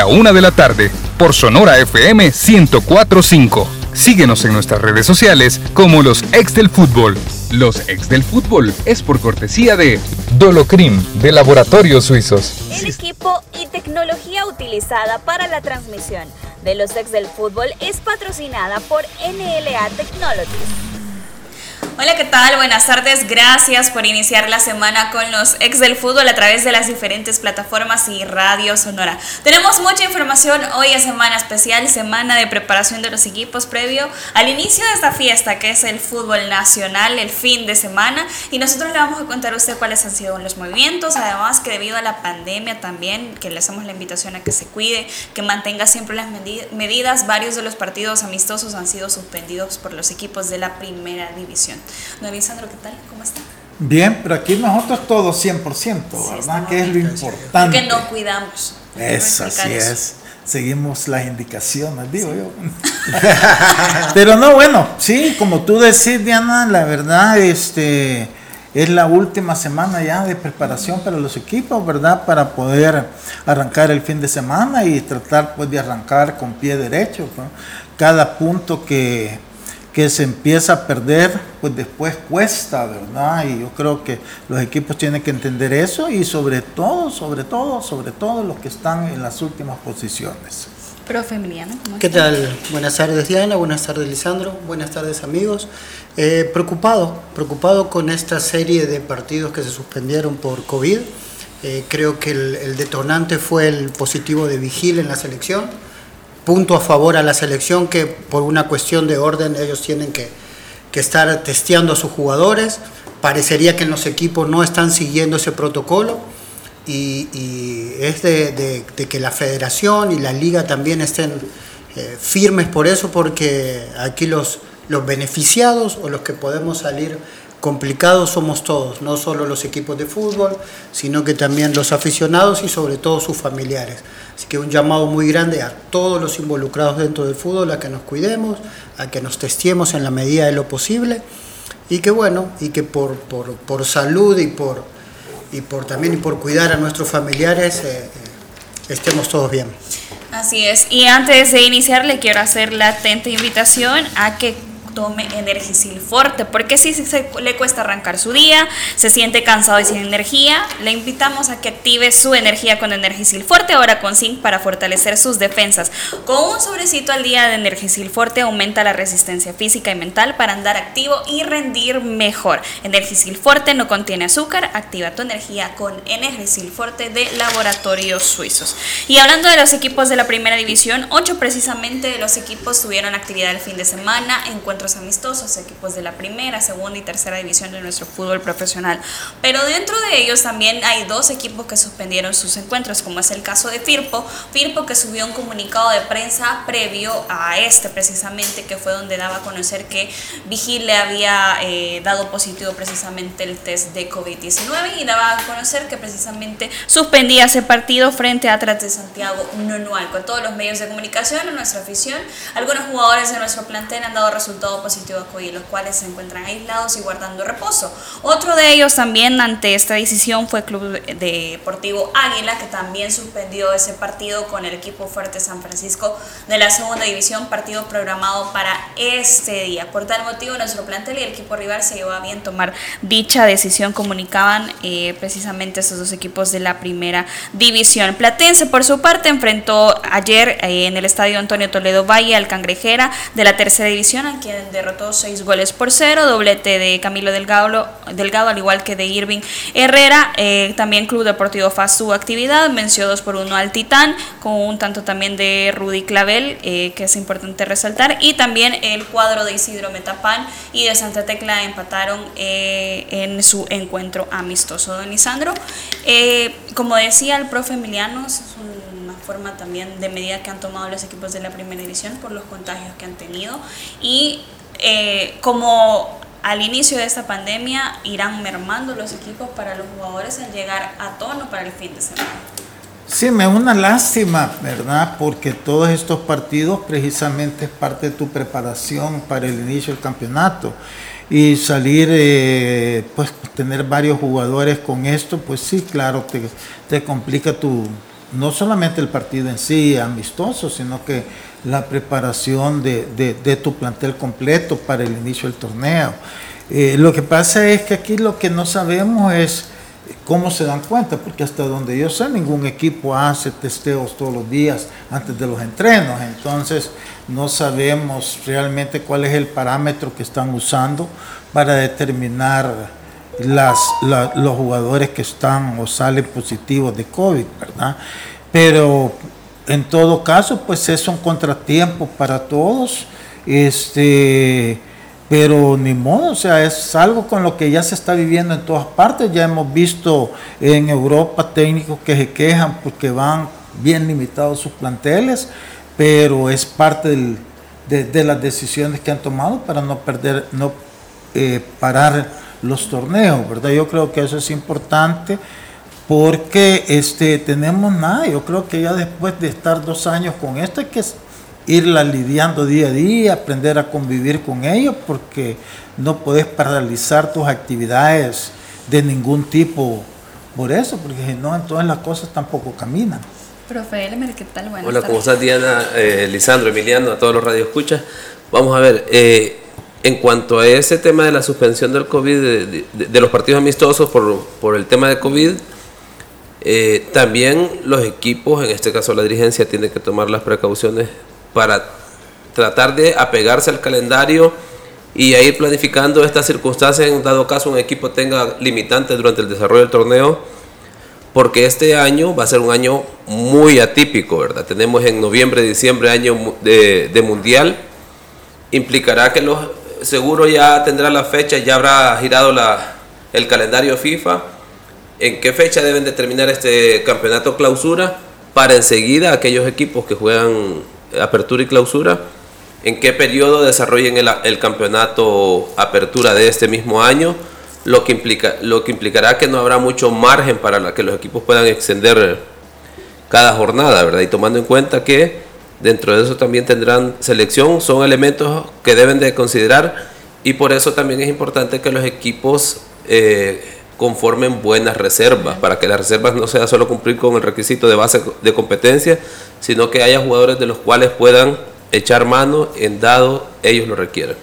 a una de la tarde por Sonora FM 1045. Síguenos en nuestras redes sociales como los ex del fútbol. Los ex del fútbol es por cortesía de Dolocrim de Laboratorios Suizos. El equipo y tecnología utilizada para la transmisión de los ex del fútbol es patrocinada por NLA Technologies. Hola, ¿qué tal? Buenas tardes. Gracias por iniciar la semana con los ex del fútbol a través de las diferentes plataformas y Radio Sonora. Tenemos mucha información. Hoy es semana especial, semana de preparación de los equipos previo al inicio de esta fiesta que es el fútbol nacional, el fin de semana. Y nosotros le vamos a contar a usted cuáles han sido los movimientos. Además que debido a la pandemia también, que le hacemos la invitación a que se cuide, que mantenga siempre las medidas. Varios de los partidos amistosos han sido suspendidos por los equipos de la primera división. Don Sandro, ¿qué tal? ¿Cómo está? Bien, pero aquí nosotros todos 100%, ¿verdad? que es lo importante. Que no cuidamos. Es, así es. Seguimos las indicaciones, digo yo. pero no, bueno, sí, como tú decís, Diana, la verdad, este es la última semana ya de preparación para los equipos, ¿verdad? Para poder arrancar el fin de semana y tratar pues de arrancar con pie derecho. Cada punto que que se empieza a perder, pues después cuesta, ¿verdad? Y yo creo que los equipos tienen que entender eso y sobre todo, sobre todo, sobre todo los que están en las últimas posiciones. Profe Emiliano. ¿Qué tal? Buenas tardes Diana, buenas tardes Lisandro, buenas tardes amigos. Eh, preocupado, preocupado con esta serie de partidos que se suspendieron por COVID. Eh, creo que el, el detonante fue el positivo de Vigil en la selección punto a favor a la selección que por una cuestión de orden ellos tienen que, estar testeando a sus jugadores. Parecería que en los equipos no están siguiendo ese protocolo y, es de, que la federación y la liga también estén eh, firmes por eso porque aquí los, los beneficiados o los que podemos salir complicados somos todos, no solo los equipos de fútbol, sino que también los aficionados y sobre todo sus familiares. Así que un llamado muy grande a todos los involucrados dentro del fútbol a que nos cuidemos, a que nos testiemos en la medida de lo posible y que bueno, y que por, por, salud y por, y por también y por cuidar a nuestros familiares eh, eh, estemos todos bien. Así es. Y antes de iniciar le quiero hacer la atenta invitación a que tome Energisil Forte, porque si le cuesta arrancar su día, se siente cansado y sin energía, le invitamos a que active su energía con Energisil Forte, ahora con zinc para fortalecer sus defensas. Con un sobrecito al día de Energisil Forte aumenta la resistencia física y mental para andar activo y rendir mejor. Energisil Forte no contiene azúcar, activa tu energía con Energisil Forte de Laboratorios Suizos. Y hablando de los equipos de la primera división, ocho precisamente de los equipos tuvieron actividad el fin de semana, amistosos, equipos de la primera, segunda y tercera división de nuestro fútbol profesional. Pero dentro de ellos también hay dos equipos que suspendieron sus encuentros, como es el caso de Firpo. Firpo que subió un comunicado de prensa previo a este precisamente, que fue donde daba a conocer que Vigil le había eh, dado positivo precisamente el test de COVID-19 y daba a conocer que precisamente suspendía ese partido frente a Atlas de Santiago Nonual. Con todos los medios de comunicación, nuestra afición, algunos jugadores de nuestro plantel han dado resultados positivo a COVID, los cuales se encuentran aislados y guardando reposo. Otro de ellos también ante esta decisión fue Club Deportivo Águila, que también suspendió ese partido con el equipo fuerte San Francisco de la segunda división, partido programado para este día. Por tal motivo, nuestro plantel y el equipo rival se llevó a bien tomar dicha decisión, comunicaban eh, precisamente esos dos equipos de la primera división. Platense, por su parte, enfrentó ayer eh, en el estadio Antonio Toledo Valle al Cangrejera de la tercera división, a quien derrotó seis goles por cero, doblete de Camilo Delgado, al igual que de Irving Herrera. Eh, también Club Deportivo FAS su actividad, venció 2 por 1 al Titán, con un tanto también de Rudy Clavel, eh, que es importante resaltar, y también el cuadro de Isidro Metapán y de Santa Tecla empataron eh, en su encuentro amistoso. Don Lisandro, como decía el profe Emiliano, es una forma también de medida que han tomado los equipos de la primera división por los contagios que han tenido y eh, como al inicio de esta pandemia irán mermando los equipos para los jugadores al llegar a tono para el fin de semana. Sí, me es una lástima, ¿verdad? Porque todos estos partidos precisamente es parte de tu preparación para el inicio del campeonato. Y salir, eh, pues tener varios jugadores con esto, pues sí, claro, te, te complica tu, no solamente el partido en sí amistoso, sino que la preparación de, tu plantel completo para el inicio del torneo. Eh, lo que pasa es que aquí lo que no sabemos es cómo se dan cuenta, porque hasta donde yo sé, ningún equipo hace testeos todos los días antes de los entrenos, entonces no sabemos realmente cuál es el parámetro que están usando para determinar las, los jugadores que están o salen positivos de COVID, ¿verdad? Pero en todo caso, pues es un contratiempo para todos. Este, pero ni modo, o sea, es algo con lo que ya se está viviendo en todas partes. Ya hemos visto en Europa técnicos que se quejan porque van bien limitados sus planteles, pero es parte de, las decisiones que han tomado para no perder, no eh, parar los torneos, ¿verdad? Yo creo que eso es importante porque este, tenemos nada, yo creo que ya después de estar dos años con esto hay que irla lidiando día a día, aprender a convivir con ellos, porque no puedes paralizar tus actividades de ningún tipo por eso, porque si no, entonces las cosas tampoco caminan. Profe ¿qué tal? Hola, ¿cómo estás Diana, eh, Lisandro, Emiliano, a todos los radioescuchas? Vamos a ver, eh, en cuanto a ese tema de la suspensión del COVID, de, los partidos amistosos por, por, el tema de COVID, eh, también los equipos, en este caso la dirigencia, tiene que tomar las precauciones para tratar de apegarse al calendario y a ir planificando estas circunstancias en dado caso un equipo tenga limitantes durante el desarrollo del torneo, porque este año va a ser un año muy atípico, ¿verdad? Tenemos en noviembre, diciembre año de, de mundial, implicará que los seguro ya tendrá la fecha, ya habrá girado el calendario FIFA, en qué fecha deben determinar este campeonato clausura para enseguida aquellos equipos que juegan apertura y clausura, en qué periodo desarrollen el, campeonato apertura de este mismo año, lo que, implica, lo que implicará que no habrá mucho margen para que los equipos puedan extender cada jornada, ¿verdad? Y tomando en cuenta que dentro de eso también tendrán selección, son elementos que deben de considerar y por eso también es importante que los equipos eh, conformen buenas reservas, para que las reservas no sea solo cumplir con el requisito de base de competencia, sino que haya jugadores de los cuales puedan echar mano en dado ellos lo requieran.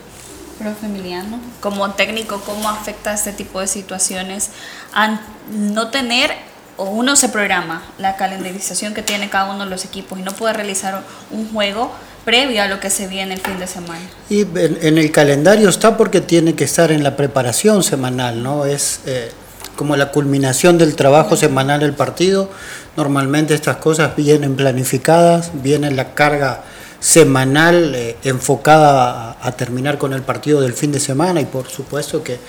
Profe Emiliano, como técnico, ¿cómo afecta este tipo de situaciones a no tener o uno se programa la calendarización que tiene cada uno de los equipos y no puede realizar un juego previo a lo que se viene el fin de semana. Y en, el calendario está porque tiene que estar en la preparación semanal, ¿no? Es eh, como la culminación del trabajo semanal del partido. Normalmente estas cosas vienen planificadas, viene la carga semanal eh, enfocada a, terminar con el partido del fin de semana y por supuesto que,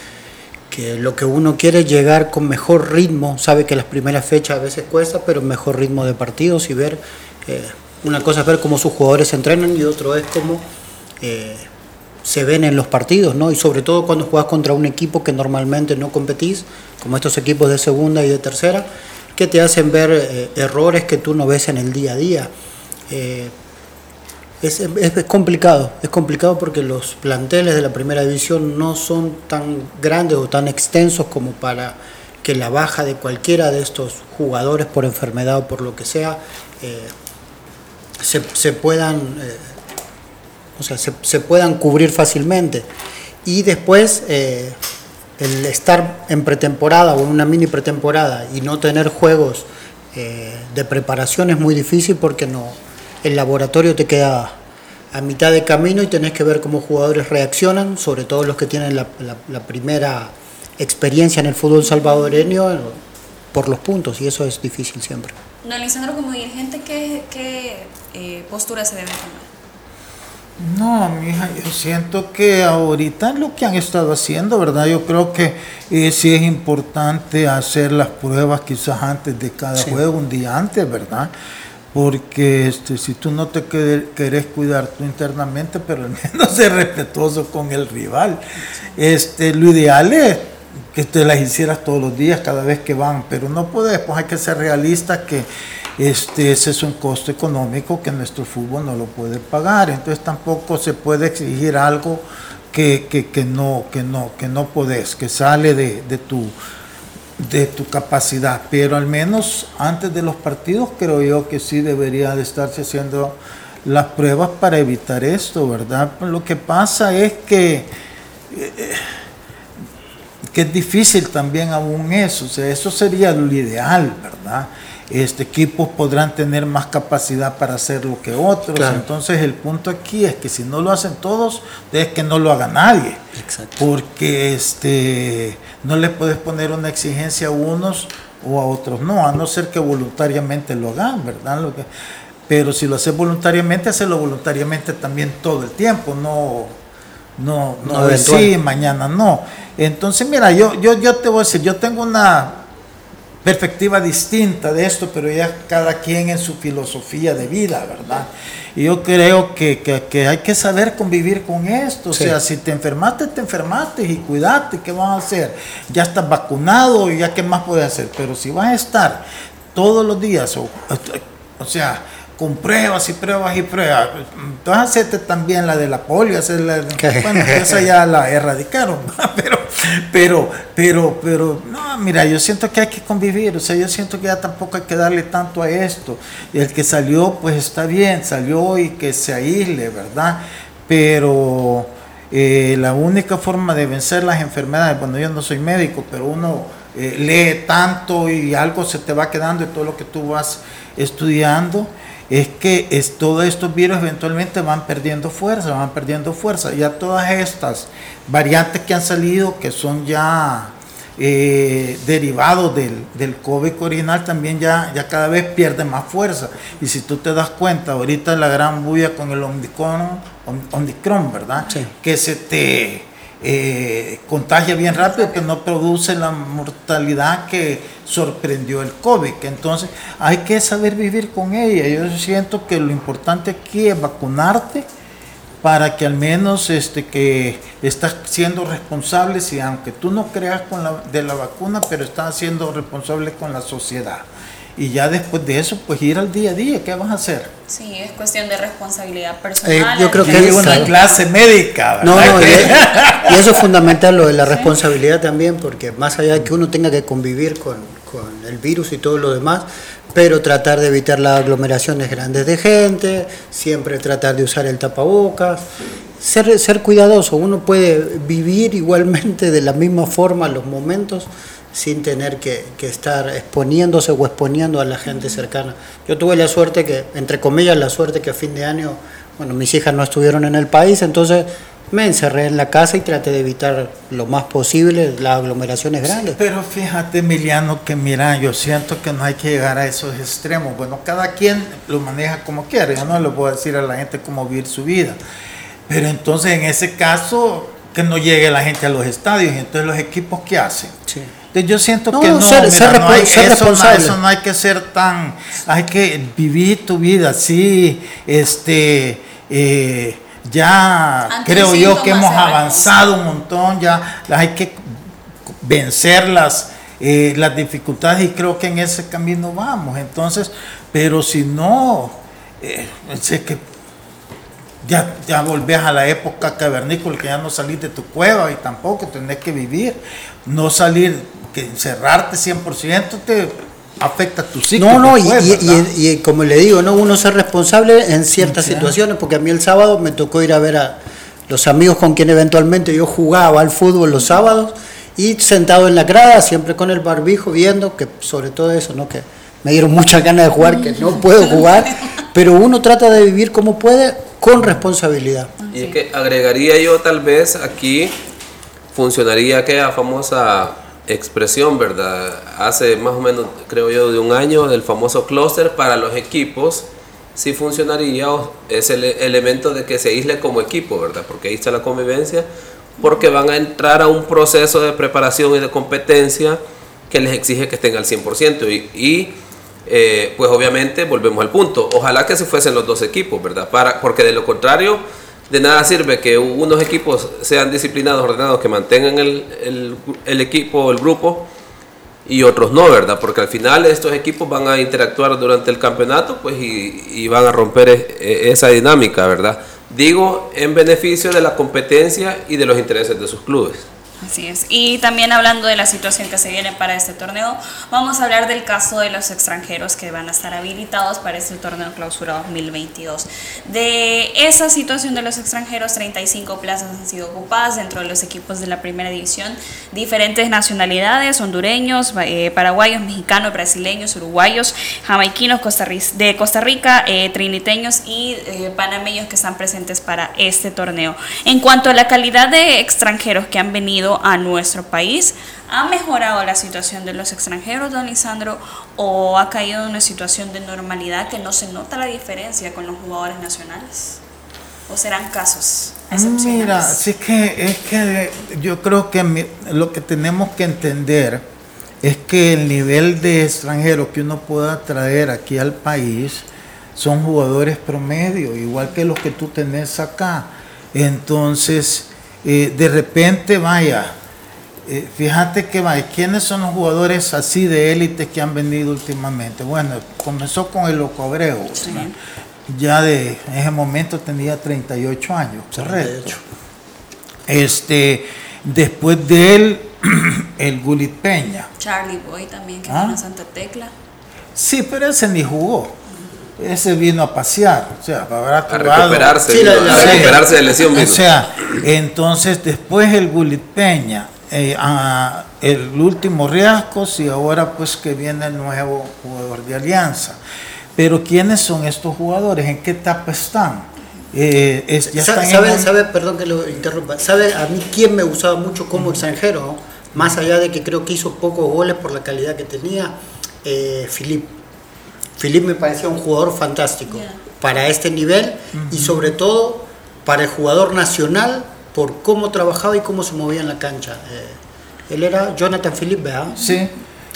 que, lo que uno quiere es llegar con mejor ritmo, sabe que las primeras fechas a veces cuesta, pero mejor ritmo de partidos y ver, eh, una cosa es ver cómo sus jugadores entrenan y otro es cómo eh, se ven en los partidos, ¿no? Y sobre todo cuando juegas contra un equipo que normalmente no competís, como estos equipos de segunda y de tercera, que te hacen ver eh, errores que tú no ves en el día a día. Eh, es, complicado, es complicado porque los planteles de la primera división no son tan grandes o tan extensos como para que la baja de cualquiera de estos jugadores por enfermedad o por lo que sea eh, se, puedan o sea, se, puedan cubrir fácilmente. Y después, eh, el estar en pretemporada o en una mini pretemporada y no tener juegos eh, de preparación es muy difícil porque no, el laboratorio te queda a mitad de camino y tenés que ver cómo jugadores reaccionan, sobre todo los que tienen la, primera experiencia en el fútbol salvadoreño por los puntos y eso es difícil siempre. No, Lisandro, como dirigente, ¿qué, qué eh, postura se debe tomar? No, mija, yo siento que ahorita lo que han estado haciendo, ¿verdad? Yo creo que eh, sí es importante hacer las pruebas quizás antes de cada juego, un día antes, ¿verdad? Porque este, si tú no te querés cuidar tú internamente, pero al menos ser respetuoso con el rival. Este, lo ideal es que te las hicieras todos los días, cada vez que van, pero no puedes, pues hay que ser realista que este, ese es un costo económico que nuestro fútbol no lo puede pagar, entonces tampoco se puede exigir algo que, que, que no, que, no, que no podés, que sale de, de tu de tu capacidad, pero al menos antes de los partidos creo yo que sí debería de estarse haciendo las pruebas para evitar esto, ¿verdad? Lo que pasa es que, eh, que es difícil también aún eso, o sea, eso sería lo ideal, ¿verdad? Este, equipos podrán tener más capacidad para hacerlo que otros. Entonces el punto aquí es que si no lo hacen todos, es que no lo haga nadie. Porque este, no le puedes poner una exigencia a unos o a otros no, a no ser que voluntariamente lo hagan, ¿verdad? Lo que, pero si lo haces voluntariamente, hacerlo voluntariamente también todo el tiempo, no, no, no, no sí, mañana no. Entonces, mira, yo, yo, yo te voy a decir, yo tengo una perspectiva distinta de esto, pero ya cada quien en su filosofía de vida, ¿verdad? Y yo creo que, hay que saber convivir con esto. O sea, si te enfermaste, te enfermaste y cuídate, ¿qué vas a hacer? Ya estás vacunado y ya qué más puedes hacer. Pero si vas a estar todos los días, o, o sea, con pruebas y pruebas y pruebas. Entonces hacerte también la de la polio, bueno, esa ya la erradicaron, pero, pero, pero, pero, no, mira, yo siento que hay que convivir, o sea, yo siento que ya tampoco hay que darle tanto a esto. Y el que salió, pues está bien, salió y que se aísle, ¿verdad? Pero eh, la única forma de vencer las enfermedades, bueno, yo no soy médico, pero uno eh, lee tanto y algo se te va quedando de todo lo que tú vas estudiando es que es, todos estos virus eventualmente van perdiendo fuerza, van perdiendo fuerza. Ya todas estas variantes que han salido, que son ya eh, derivados del, del, COVID original, también ya, ya cada vez pierden más fuerza. Y si tú te das cuenta, ahorita la gran bulla con el Omicron, Omicron ¿verdad? Que se te eh, contagia bien rápido, que no produce la mortalidad que sorprendió el COVID. Entonces hay que saber vivir con ella. Yo siento que lo importante aquí es vacunarte para que al menos este que estás siendo responsable, si aunque tú no creas con la, de la vacuna, pero estás siendo responsable con la sociedad y ya después de eso, pues ir al día a día, ¿qué vas a hacer? Sí, es cuestión de responsabilidad personal. Eh, yo creo que es una clase médica. No, no, y, eso es fundamental lo de la responsabilidad también, porque más allá de que uno tenga que convivir con, con el virus y todo lo demás, pero tratar de evitar las aglomeraciones grandes de gente, siempre tratar de usar el tapabocas, ser, ser cuidadoso, uno puede vivir igualmente de la misma forma los momentos sin tener que, estar exponiéndose o exponiendo a la gente cercana. Yo tuve la suerte que, entre comillas, la suerte que a fin de año, bueno, mis hijas no estuvieron en el país, entonces me encerré en la casa y traté de evitar lo más posible las aglomeraciones grandes. pero fíjate, Emiliano, que mira, yo siento que no hay que llegar a esos extremos. Bueno, cada quien lo maneja como quiere. Yo no le puedo decir a la gente cómo vivir su vida. Pero entonces, en ese caso, que no llegue la gente a los estadios. Entonces, los equipos, ¿qué hacen? Yo siento que no, hay, eso, no, hay que ser tan, hay que vivir tu vida, sí, este, eh, ya creo yo que hemos avanzado un montón, ya hay que vencer las, eh, las dificultades y creo que en ese camino vamos, entonces, pero si no, eh, sé que ya, ya volvés a la época cavernícola, que ya no salís de tu cueva y tampoco tenés que vivir, no salir que encerrarte 100% te afecta tu psique. No, no, y, como le digo, no uno ser responsable en ciertas situaciones, porque a mí el sábado me tocó ir a ver a los amigos con quien eventualmente yo jugaba al fútbol los sábados y sentado en la grada, siempre con el barbijo, viendo que sobre todo eso, ¿no? Que me dieron muchas ganas de jugar, que no puedo jugar, pero uno trata de vivir como puede con responsabilidad. Y es que agregaría yo tal vez aquí funcionaría aquella famosa expresión, ¿verdad? Hace más o menos, creo yo, de un año, el famoso clúster para los equipos, sí funcionaría es el elemento de que se aísle como equipo, ¿verdad? Porque ahí está la convivencia, porque van a entrar a un proceso de preparación y de competencia que les exige que estén al 100%. Y, y eh, pues obviamente volvemos al punto, ojalá que se fuesen los dos equipos, ¿verdad? Para, porque de lo contrario de nada sirve que unos equipos sean disciplinados, ordenados, que mantengan el, el, equipo, el grupo, y otros no, ¿verdad? Porque al final estos equipos van a interactuar durante el campeonato, pues, y, van a romper e, e, esa dinámica, ¿verdad? Digo, en beneficio de la competencia y de los intereses de sus clubes. Así es. Y también hablando de la situación que se viene para este torneo, vamos a hablar del caso de los extranjeros que van a estar habilitados para este torneo clausura 2022. De esa situación de los extranjeros, 35 plazas han sido ocupadas dentro de los equipos de la primera división, diferentes nacionalidades, hondureños, eh, paraguayos, mexicanos, brasileños, uruguayos, jamaiquinos de Costa Rica, eh, triniteños y eh, panameños que están presentes para este torneo. En cuanto a la calidad de extranjeros que han venido a nuestro país. ¿Ha mejorado la situación de los extranjeros, don Lisandro, o ha caído en una situación de normalidad que no se nota la diferencia con los jugadores nacionales? ¿O serán casos? Mira, sí que es que yo creo que lo que tenemos que entender es que el nivel de extranjeros que uno pueda traer aquí al país son jugadores promedio, igual que los que tú tenés acá. Entonces, eh, de repente, vaya, eh, fíjate que vaya, ¿quiénes son los jugadores así de élite que han venido últimamente? Bueno, comenzó con el Loco Abreu, ya de en ese momento tenía 38 años, correcto. Este, después de él, el Gulit Peña. Charlie Boy también, que ¿Ah? Santa Tecla. Sí, pero ese ni jugó ese vino a pasear, o sea, a recuperarse, a recuperarse de lesión. O sea, entonces después el Gulit Peña, eh, el último Riascos y ahora pues que viene el nuevo jugador de Alianza. Pero ¿quiénes son estos jugadores? ¿En qué etapa están? Eh, ¿Sabe, sabe, perdón que lo interrumpa, ¿sabe a mí quién me gustaba mucho como extranjero? Más allá de que creo que hizo pocos goles por la calidad que tenía, eh, Filip me parecía un jugador fantástico para este nivel y sobre todo para el jugador nacional por cómo trabajaba y cómo se movía en la cancha. Eh, él era Jonathan Philip, ¿verdad? Sí.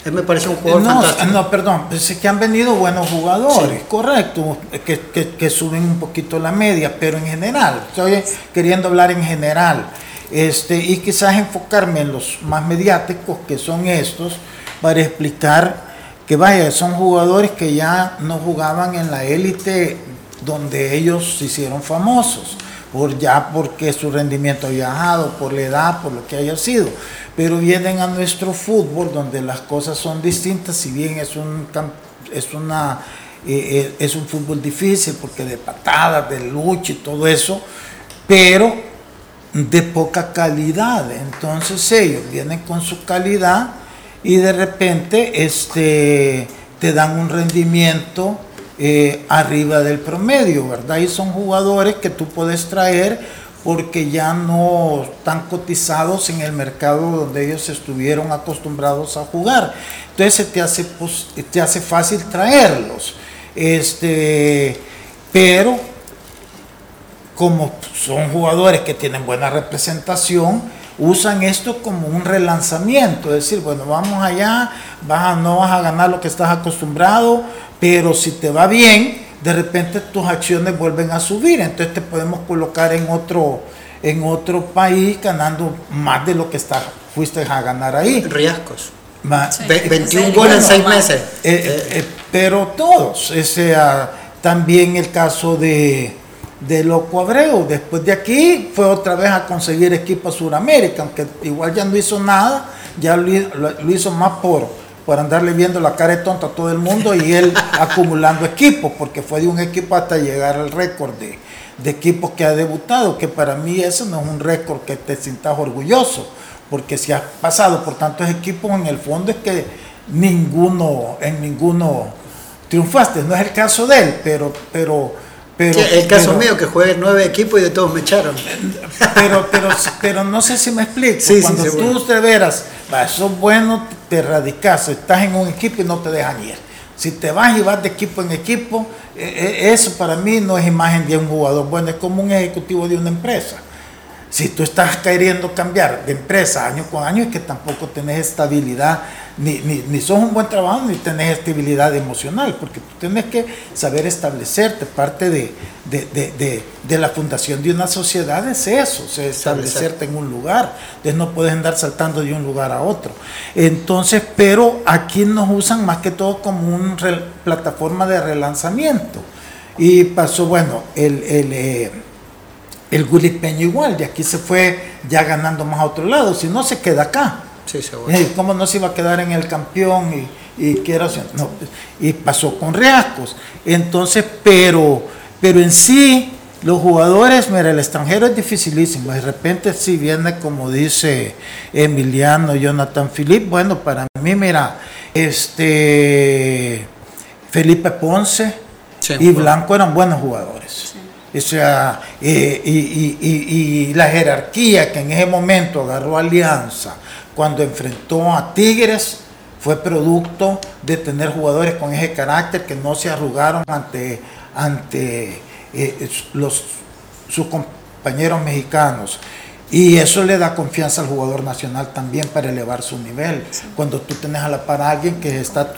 Él me parecía un jugador fantástico. No, perdón, es que han venido buenos jugadores, correcto, que, que, suben un poquito la media, pero en general, estoy queriendo hablar en general, este, y quizás enfocarme en los más mediáticos, que son estos, para explicar que vaya, son jugadores que ya no jugaban en la élite donde ellos se hicieron famosos, por ya porque su rendimiento había bajado, por la edad, por lo que haya sido, pero vienen a nuestro fútbol donde las cosas son distintas, si bien es un es una eh, eh, es un fútbol difícil porque de patadas, de lucha y todo eso, pero de poca calidad. Entonces ellos vienen con su calidad y de repente este, te dan un rendimiento eh, arriba del promedio, ¿verdad? Y son jugadores que tú puedes traer porque ya no están cotizados en el mercado donde ellos estuvieron acostumbrados a jugar. Entonces te hace, te hace fácil traerlos. Este, pero como son jugadores que tienen buena representación, usan esto como un relanzamiento, es decir, bueno, vamos allá, vas no vas a ganar lo que estás acostumbrado, pero si te va bien, de repente tus acciones vuelven a subir, entonces te podemos colocar en otro, en otro país ganando más de lo que está, fuiste a ganar ahí. Riesgos. 21 goles en 6 meses. Eh, eh, pero todos, o sea, también el caso de de Loco Abreu. Después de aquí fue otra vez a conseguir equipo a Sudamérica, aunque igual ya no hizo nada, ya lo, hizo más por, por andarle viendo la cara de tonto a todo el mundo y él acumulando equipos, porque fue de un equipo hasta llegar al récord de, de equipos que ha debutado, que para mí eso no es un récord que te sientas orgulloso, porque si has pasado por tantos equipos, en el fondo es que ninguno, en ninguno triunfaste. No es el caso de él, pero, pero pero, el caso mío que juegue nueve equipos y de todos me echaron. Pero, pero, pero no sé si me explico. Cuando tú te veras, eso es bueno, te radicas, estás en un equipo y no te dejan ir. Si te vas y vas de equipo en equipo, eh, eh, eso para mí no es imagen de un jugador bueno, es como un ejecutivo de una empresa. Si tú estás queriendo cambiar de empresa año con año, es que tampoco tenés estabilidad, ni, ni, ni sos un buen trabajo, ni tenés estabilidad emocional, porque tú tienes que saber establecerte. Parte de, de, la fundación de una sociedad es eso, establecerte en un lugar. Entonces no puedes andar saltando de un lugar a otro. Entonces, pero aquí nos usan más que todo como una plataforma de relanzamiento. Y pasó, bueno, el... el eh, el igual, de aquí se fue ya ganando más a otro lado, si no se queda acá. Sí, seguro. Eh, ¿Cómo no se iba a quedar en el campeón y, y no, y pasó con Riascos. Entonces, pero, pero en sí, los jugadores, mira, el extranjero es dificilísimo. De repente si viene como dice Emiliano, Jonathan Philip, bueno, para mí, mira, este Felipe Ponce y Blanco eran buenos jugadores. O sea, eh, y, y, y, la jerarquía que en ese momento agarró Alianza cuando enfrentó a Tigres fue producto de tener jugadores con ese carácter que no se arrugaron ante, ante eh, los, sus compañeros mexicanos. Y eso le da confianza al jugador nacional también para elevar su nivel. Cuando tú tienes a la par a alguien que está...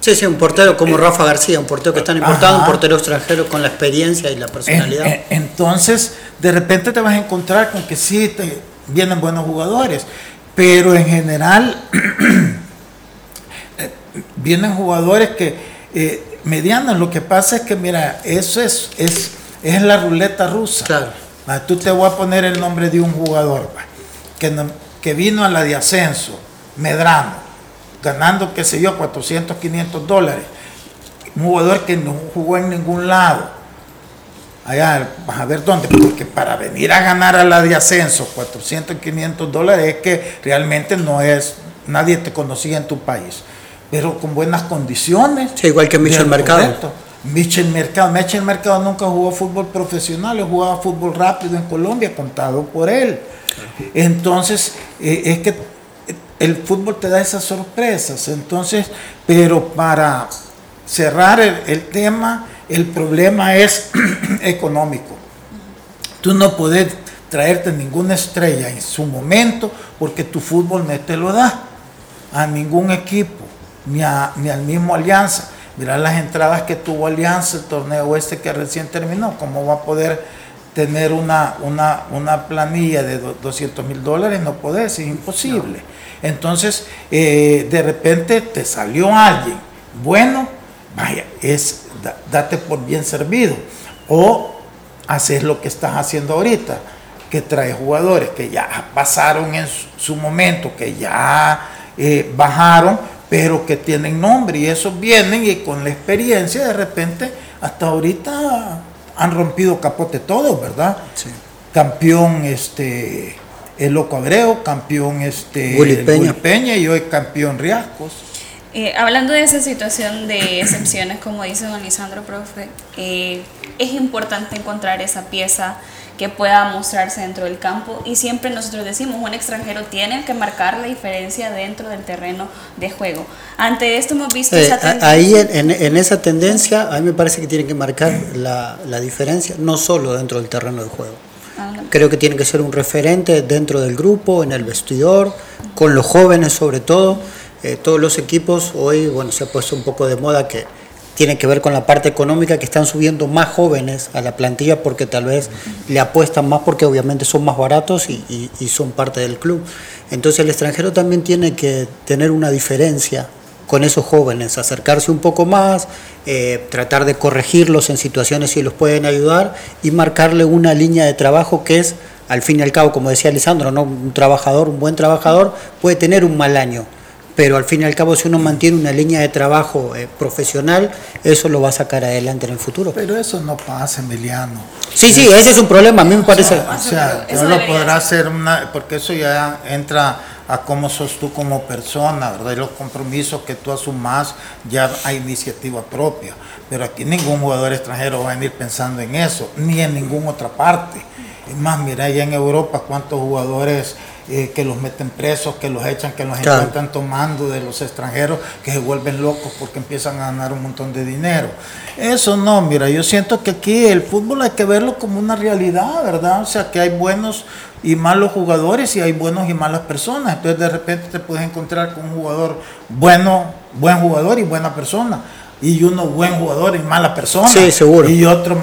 Sí, sí, un portero como eh, Rafa García, un portero que está importado, un portero extranjero con la experiencia y la personalidad. entonces, de repente te vas a encontrar con que sí, te, vienen buenos jugadores, pero en general eh, vienen jugadores que eh, medianos. Lo que pasa es que, mira, eso es, es, es la ruleta rusa. Claro. Ah, tú te voy a poner el nombre de un jugador que, que vino a la de ascenso, Medrano, ganando, qué sé yo, 400, 500 dólares. Un jugador que no jugó en ningún lado. Allá, vas a ver dónde, porque para venir a ganar a la de ascenso 400, 500 dólares es que realmente no es, nadie te conocía en tu país pero con buenas condiciones. igual que Michel Mercado. Michel Mercado. Michel Mercado nunca jugó fútbol profesional, él jugaba fútbol rápido en Colombia, contado por él. Entonces, eh, es que el fútbol te da esas sorpresas. Entonces, pero para cerrar el, tema, el problema es económico. Tú no puedes traerte ninguna estrella en su momento porque tu fútbol no te lo da a ningún equipo ni, al mismo Alianza. Mira las entradas que tuvo Alianza, el torneo este que recién terminó, ¿cómo va a poder tener una, una, planilla de 200 mil dólares? No podés, es imposible. Entonces, eh, de repente te salió alguien bueno, vaya, es date por bien servido. O haces lo que estás haciendo ahorita, que trae jugadores que ya pasaron en su momento, que ya eh, bajaron, pero que tienen nombre y esos vienen y con la experiencia de repente hasta ahorita han rompido capote todos, ¿verdad? Sí. Campeón este el Loco Abreu, campeón este Peña. y hoy campeón Riascos. Eh, hablando de esa situación de excepciones, como dice don Lisandro, profe, eh, es importante encontrar esa pieza que pueda mostrarse dentro del campo y siempre nosotros decimos un extranjero tiene que marcar la diferencia dentro del terreno de juego. Ante esto hemos visto eh, esa tendencia. Ahí en, en, esa tendencia a mí me parece que tiene que marcar la, la diferencia no solo dentro del terreno de juego. Ah, Creo que tiene que ser un referente dentro del grupo, en el vestidor, con los jóvenes sobre todo. Eh, todos los equipos hoy, bueno, se ha puesto un poco de moda que tiene que ver con la parte económica que están subiendo más jóvenes a la plantilla porque tal vez le apuestan más porque obviamente son más baratos y, son parte del club. Entonces el extranjero también tiene que tener una diferencia con esos jóvenes, acercarse un poco más, eh, tratar de corregirlos en situaciones si los pueden ayudar y marcarle una línea de trabajo que es, al fin y al cabo, como decía Lisandro, ¿no? un trabajador, un buen trabajador puede tener un mal año, pero al fin y al cabo si uno mantiene una línea de trabajo eh, profesional, eso lo va a sacar adelante en el futuro. Pero eso no pasa, Emiliano. Sí, sí, ese es un problema, a mí me parece. O sea, no lo podrá hacer una, porque eso ya entra a cómo sos tú como persona, ¿verdad? Y los compromisos que tú asumas ya hay iniciativa propia. Pero aquí ningún jugador extranjero va a venir pensando en eso, ni en ninguna otra parte. Es más, mira, allá en Europa cuántos jugadores eh, que los meten presos, que los echan, que los encuentran tomando de los extranjeros, que se vuelven locos porque empiezan a ganar un montón de dinero. Eso no, mira, yo siento que aquí el fútbol hay que verlo como una realidad, ¿verdad? O sea, que hay buenos y malos jugadores y hay buenos y malas personas. Entonces de repente te puedes encontrar con un jugador bueno, buen jugador y buena persona. Y uno buen jugador y mala persona. Sí, seguro. Y otro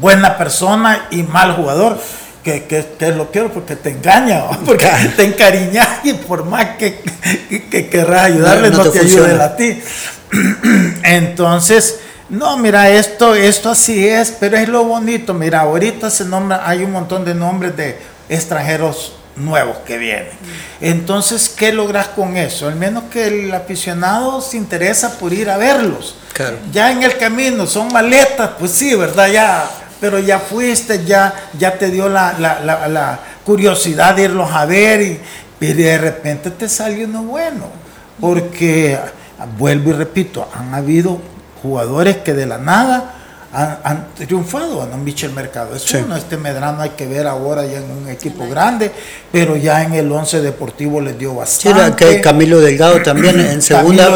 buena persona y mal jugador que, que, lo quiero porque te engaña, porque te encariñas y por más que, que, querrás ayudarle, no, te, ayuda a ti. Entonces, no, mira, esto, esto así es, pero es lo bonito. Mira, ahorita se nombra, hay un montón de nombres de extranjeros nuevos que vienen. Entonces, ¿qué logras con eso? Al menos que el aficionado se interesa por ir a verlos. Ya en el camino son maletas, pues sí, ¿verdad? Ya, pero ya fuiste, ya, ya te dio la, la curiosidad de irlos a ver y, y de repente te sale uno bueno. Porque, vuelvo y repito, han habido jugadores que de la nada han, triunfado, ¿no? Michel Mercado es uno, este Medrano hay que ver ahora ya en un equipo grande, pero ya en el 11 deportivo les dio bastante. Sí, que Camilo Delgado también en segunda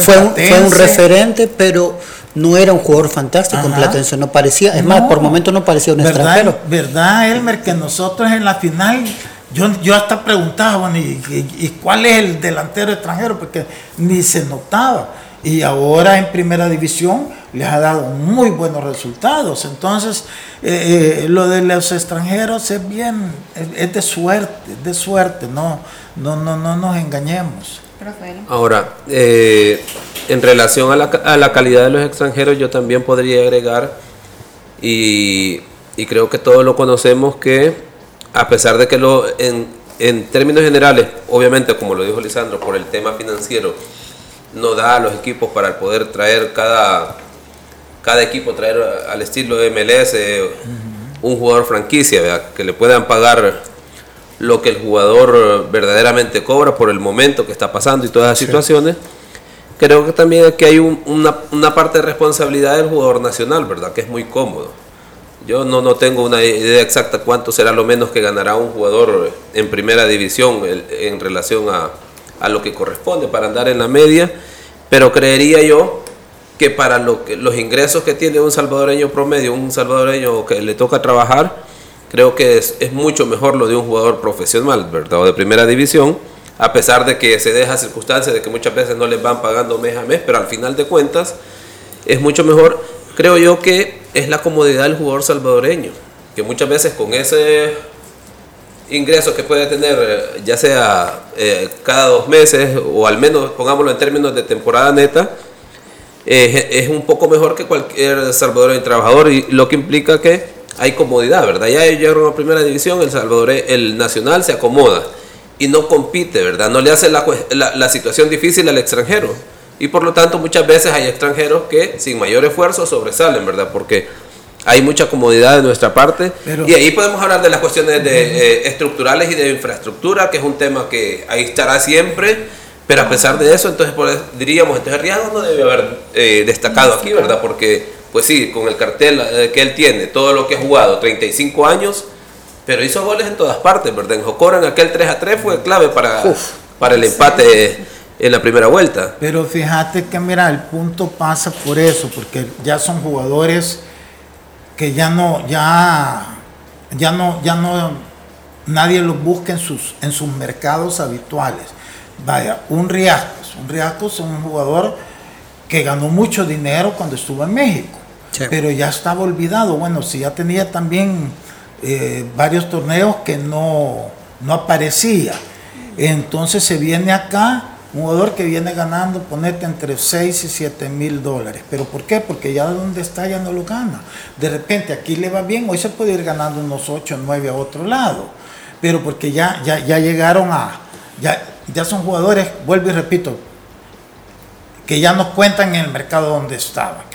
fue, un, fue, un, referente, pero no era un jugador fantástico en Platense, no parecía, es más, por momento no parecía un ¿verdad, extranjero. ¿Verdad, Elmer, que nosotros en la final yo, yo hasta preguntaba, bueno, ¿y, y, cuál es el delantero extranjero? Porque ni se notaba. Y ahora en primera división les ha dado muy buenos resultados. Entonces, eh, eh, lo de los extranjeros es bien, es, de suerte, es de suerte, no, no, no, no nos engañemos. Ahora, eh, en relación a la, a la, calidad de los extranjeros, yo también podría agregar, y, y creo que todos lo conocemos, que a pesar de que lo, en, en términos generales, obviamente, como lo dijo Lisandro, por el tema financiero, no da a los equipos para poder traer cada, cada equipo, traer al estilo de MLS un jugador franquicia, que le puedan pagar lo que el jugador verdaderamente cobra por el momento que está pasando y todas las situaciones. Creo que también aquí hay una, una parte de responsabilidad del jugador nacional, ¿verdad? Que es muy cómodo yo no, no tengo una idea exacta cuánto será lo menos que ganará un jugador en primera división en relación a, a lo que corresponde para andar en la media, pero creería yo que para lo que, los ingresos que tiene un salvadoreño promedio, un salvadoreño que le toca trabajar, creo que es, mucho mejor lo de un jugador profesional, ¿verdad? O de primera división, a pesar de que se deja circunstancias de que muchas veces no les van pagando mes a mes, pero al final de cuentas es mucho mejor creo yo que es la comodidad del jugador salvadoreño, que muchas veces con ese ingreso que puede tener, eh, ya sea eh, cada dos meses o al menos pongámoslo en términos de temporada neta, eh, es un poco mejor que cualquier salvadoreño trabajador y lo que implica que hay comodidad, ¿verdad? Ya llegaron a primera división, el Salvador, el Nacional se acomoda y no compite, ¿verdad? No le hace la, la situación difícil al extranjero y por lo tanto muchas veces hay extranjeros que sin mayor esfuerzo sobresalen, ¿verdad? Porque hay mucha comodidad de nuestra parte. y ahí podemos hablar de las cuestiones de, eh, estructurales y de infraestructura, que es un tema que ahí estará siempre. Pero a pesar de eso, entonces diríamos, entonces Riago no debe haber eh, destacado aquí, ¿verdad? Porque, pues sí, con el cartel eh, que él tiene, todo lo que ha jugado, 35 años, pero hizo goles en todas partes, ¿verdad? En Jocora, en aquel 3 a 3 fue clave para, para el empate en la primera vuelta. Pero fíjate que mira, el punto pasa por eso, porque ya son jugadores que ya no, ya, ya no, ya no, nadie los busca en sus, en sus mercados habituales. Vaya, un Riascos, un Riascos es un jugador que ganó mucho dinero cuando estuvo en México, pero ya estaba olvidado. Bueno, si ya tenía también eh, varios torneos que no, no aparecía. Entonces se viene acá un jugador que viene ganando, ponete entre 6 y 7 mil dólares. ¿Pero por qué? Porque ya donde está ya no lo gana. De repente aquí le va bien, hoy se puede ir ganando unos 8 o 9 a otro lado. Pero porque ya, ya, ya llegaron a, ya, ya son jugadores, vuelvo y repito, que ya no cuentan en el mercado donde estaban.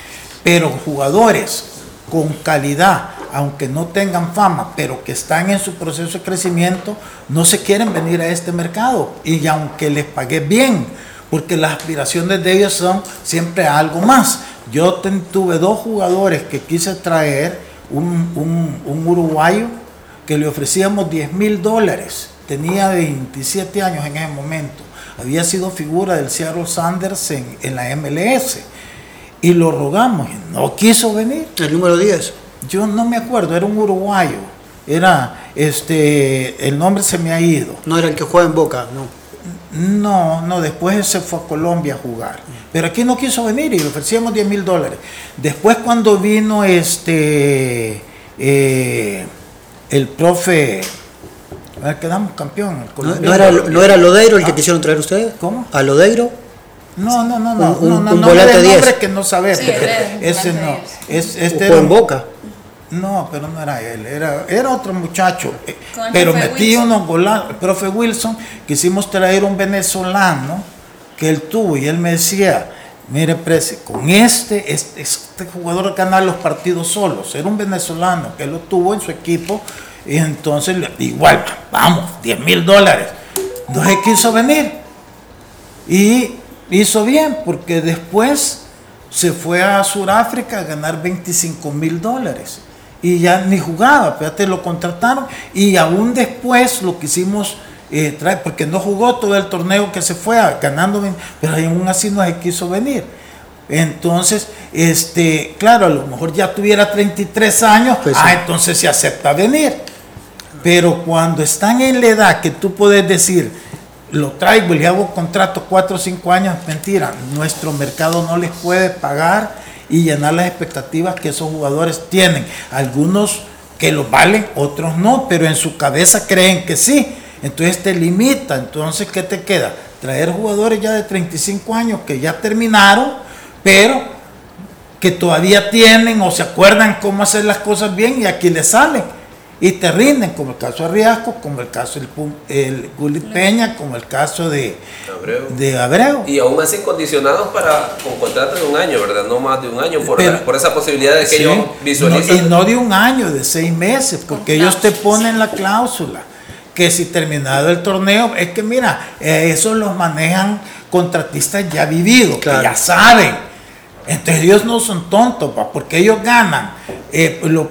Pero jugadores con calidad, aunque no tengan fama, pero que están en su proceso de crecimiento, no se quieren venir a este mercado. Y aunque les pague bien, porque las aspiraciones de ellos son siempre algo más. Yo tuve dos jugadores que quise traer, un, uruguayo que le ofrecíamos 10 mil dólares, tenía 27 años en ese momento, había sido figura del Seattle Sanders en la MLS y lo rogamos, y no quiso venir. El número 10. Yo no me acuerdo, era un uruguayo. Era, este, el nombre se me ha ido. No era el que juega en Boca, no. No, no, después se fue a Colombia a jugar. Pero aquí no quiso venir y le ofrecíamos 10 mil dólares. Después cuando vino este, eh, el profe, quedamos campeón. ¿No, era, ¿No era Lodeiro el que ah. quisieron traer ustedes? ¿Cómo? ¿A Lodeiro? No, no, no, no. Un, no, un, volante 10. que no sabes. ese no. Es, este en Boca. No, pero no era él, era, era otro muchacho. Eh, pero metí unos golazos. El profe Wilson, quisimos traer un venezolano que él tuvo y él me decía, mire, Presi, con este, este, este jugador ganar los partidos solos. Era un venezolano que él lo tuvo en su equipo y entonces igual, vamos, 10 mil dólares. No se quiso venir. Y hizo bien, porque después se fue a Sudáfrica a ganar 25 mil dólares y ya ni jugaba, fíjate, lo contrataron y aún después lo quisimos eh, traer, porque no jugó todo el torneo que se fue ganando, pero aún así no se quiso venir. Entonces, este, claro, a lo mejor ya tuviera 33 años, pues ah, entonces se acepta venir. Pero cuando están en la edad que tú puedes decir, lo traigo y le hago contrato 4 o 5 años, mentira, nuestro mercado no les puede pagar y llenar las expectativas que esos jugadores tienen. Algunos que lo valen, otros no, pero en su cabeza creen que sí. Entonces te limita. Entonces, ¿qué te queda? Traer jugadores ya de 35 años que ya terminaron, pero que todavía tienen o se acuerdan cómo hacer las cosas bien y aquí les salen y te rinden, como el caso de Riasco, como el caso del el Gulli Peña, como el caso de Abreu. de Abreu. Y aún así condicionados para con contrato de un año, ¿verdad? No más de un año, por, por esa posibilidad de que ellos visualicen. y no de un año, de seis meses, porque ellos te ponen la cláusula que si terminado el torneo, es que mira, eh, eso los manejan contratistas ya vividos, que ya saben. Entonces ellos no son tontos, porque ellos ganan. Eh, lo,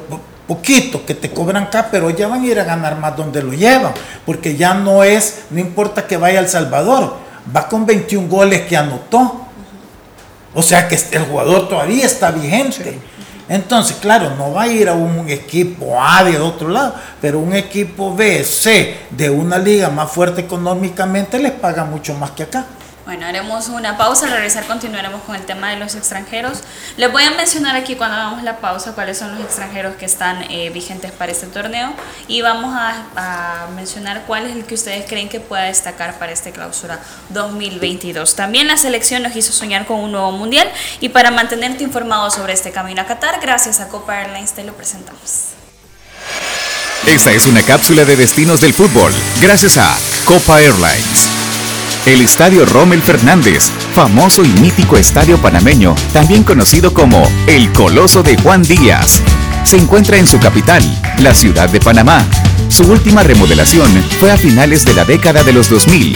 poquito que te cobran acá, pero ya van a ir a ganar más donde lo llevan, porque ya no es, no importa que vaya al Salvador, va con 21 goles que anotó. O sea que el jugador todavía está vigente. Entonces, claro, no va a ir a un equipo A de otro lado, pero un equipo B, C de una liga más fuerte económicamente les paga mucho más que acá. Bueno, haremos una pausa, al regresar continuaremos con el tema de los extranjeros. Les voy a mencionar aquí cuando hagamos la pausa cuáles son los extranjeros que están eh, vigentes para este torneo y vamos a, mencionar cuál es el que ustedes creen que pueda destacar para esta clausura 2022. También la selección nos hizo soñar con un nuevo mundial y para mantenerte informado sobre este camino a Qatar, gracias a Copa Airlines te lo presentamos. Esta es una cápsula de destinos del fútbol, gracias a Copa Airlines. El Estadio Rommel Fernández, famoso y mítico estadio panameño, también conocido como el Coloso de Juan Díaz, se encuentra en su capital, la ciudad de Panamá. Su última remodelación fue a finales de la década de los 2000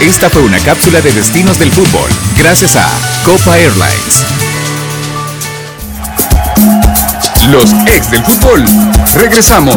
Esta fue una cápsula de destinos del fútbol, gracias a Copa Airlines. Los ex del fútbol. Regresamos.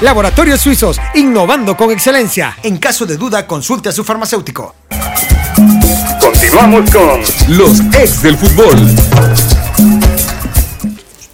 Laboratorios Suizos, innovando con excelencia. En caso de duda, consulte a su farmacéutico. Continuamos con los ex del fútbol.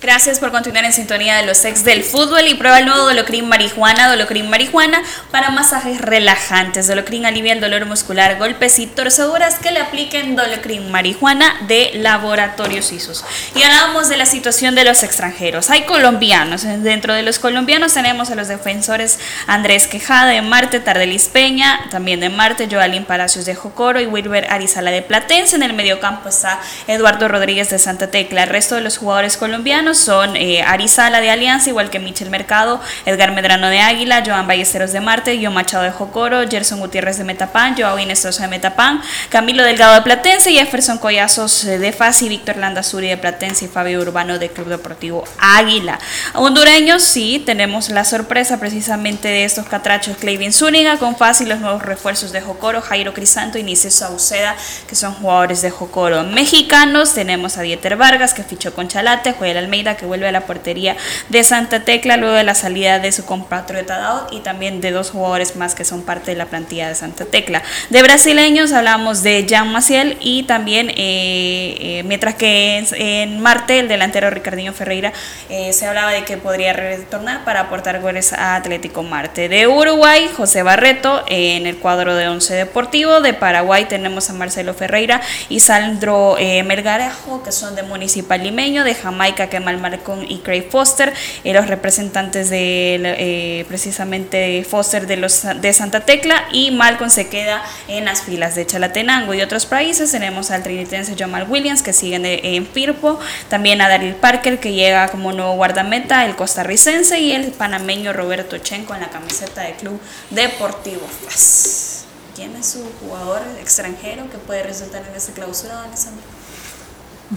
Gracias por continuar en sintonía de los ex del fútbol y prueba el nuevo Dolocrin Marihuana, Dolocrin Marihuana para masajes relajantes. Dolocrin alivia el dolor muscular, golpes y torceduras que le apliquen Dolocrin Marihuana de Laboratorios Suizos. Y hablábamos de la situación de los extranjeros. Hay colombianos. Dentro de los colombianos tenemos a los defensores Andrés Quejada de Marte, Tardelis Peña, también de Marte, Joalín Palacios de Jocoro y Wilber Arizala de Platense. En el mediocampo está Eduardo Rodríguez de Santa Tecla. El resto de los jugadores colombianos son eh, Arizala de Alianza, igual que Michel Mercado, Edgar Medrano de Águila, Joan Ballesteros de Marte, Guión Machado de Jocoro, Gerson Gutiérrez de Metapán, Joao Inestrosa de Metapán, Camilo Delgado de Platense, Jefferson Collazos eh, de Fasi, Víctor Landazuri de Platense y Fabio Urbano de Club Deportivo Águila. Hondureños, sí, tenemos la sorpresa precisamente de estos catrachos, Clevin Zúñiga con Fasi, los nuevos refuerzos de Jocoro, Jairo Crisanto y Nice Sauceda, que son jugadores de Jocoro. Mexicanos, tenemos a Dieter Vargas, que fichó con Chalate, Joel Almeida, que vuelve a la portería de Santa Tecla luego de la salida de su compatriota Dao y también de dos jugadores más que son parte de la plantilla de Santa Tecla. De brasileños hablamos de Jean Maciel y también, eh, eh, mientras que en, Marte, el delantero Ricardinho Ferreira, eh, se hablaba de que podría retornar para aportar goles a Atlético Marte. De Uruguay, José Barreto en el cuadro de Once Deportivo. De Paraguay tenemos a Marcelo Ferreira y Sandro Melgarejo, que son de Municipal Limeño. De Jamaica, Malcolm y Craig Foster, eh, los representantes de eh, precisamente Foster de, los, de Santa Tecla y Malcolm se queda en las filas de Chalatenango y otros países. Tenemos al trinitense Jamal Williams que sigue en, Firpo, también a Daryl Parker que llega como nuevo guardameta, el costarricense y el panameño Roberto Chenco en la camiseta del Club Deportivo FAS. ¿Quién es su jugador extranjero que puede resultar en esta clausura, Alessandro?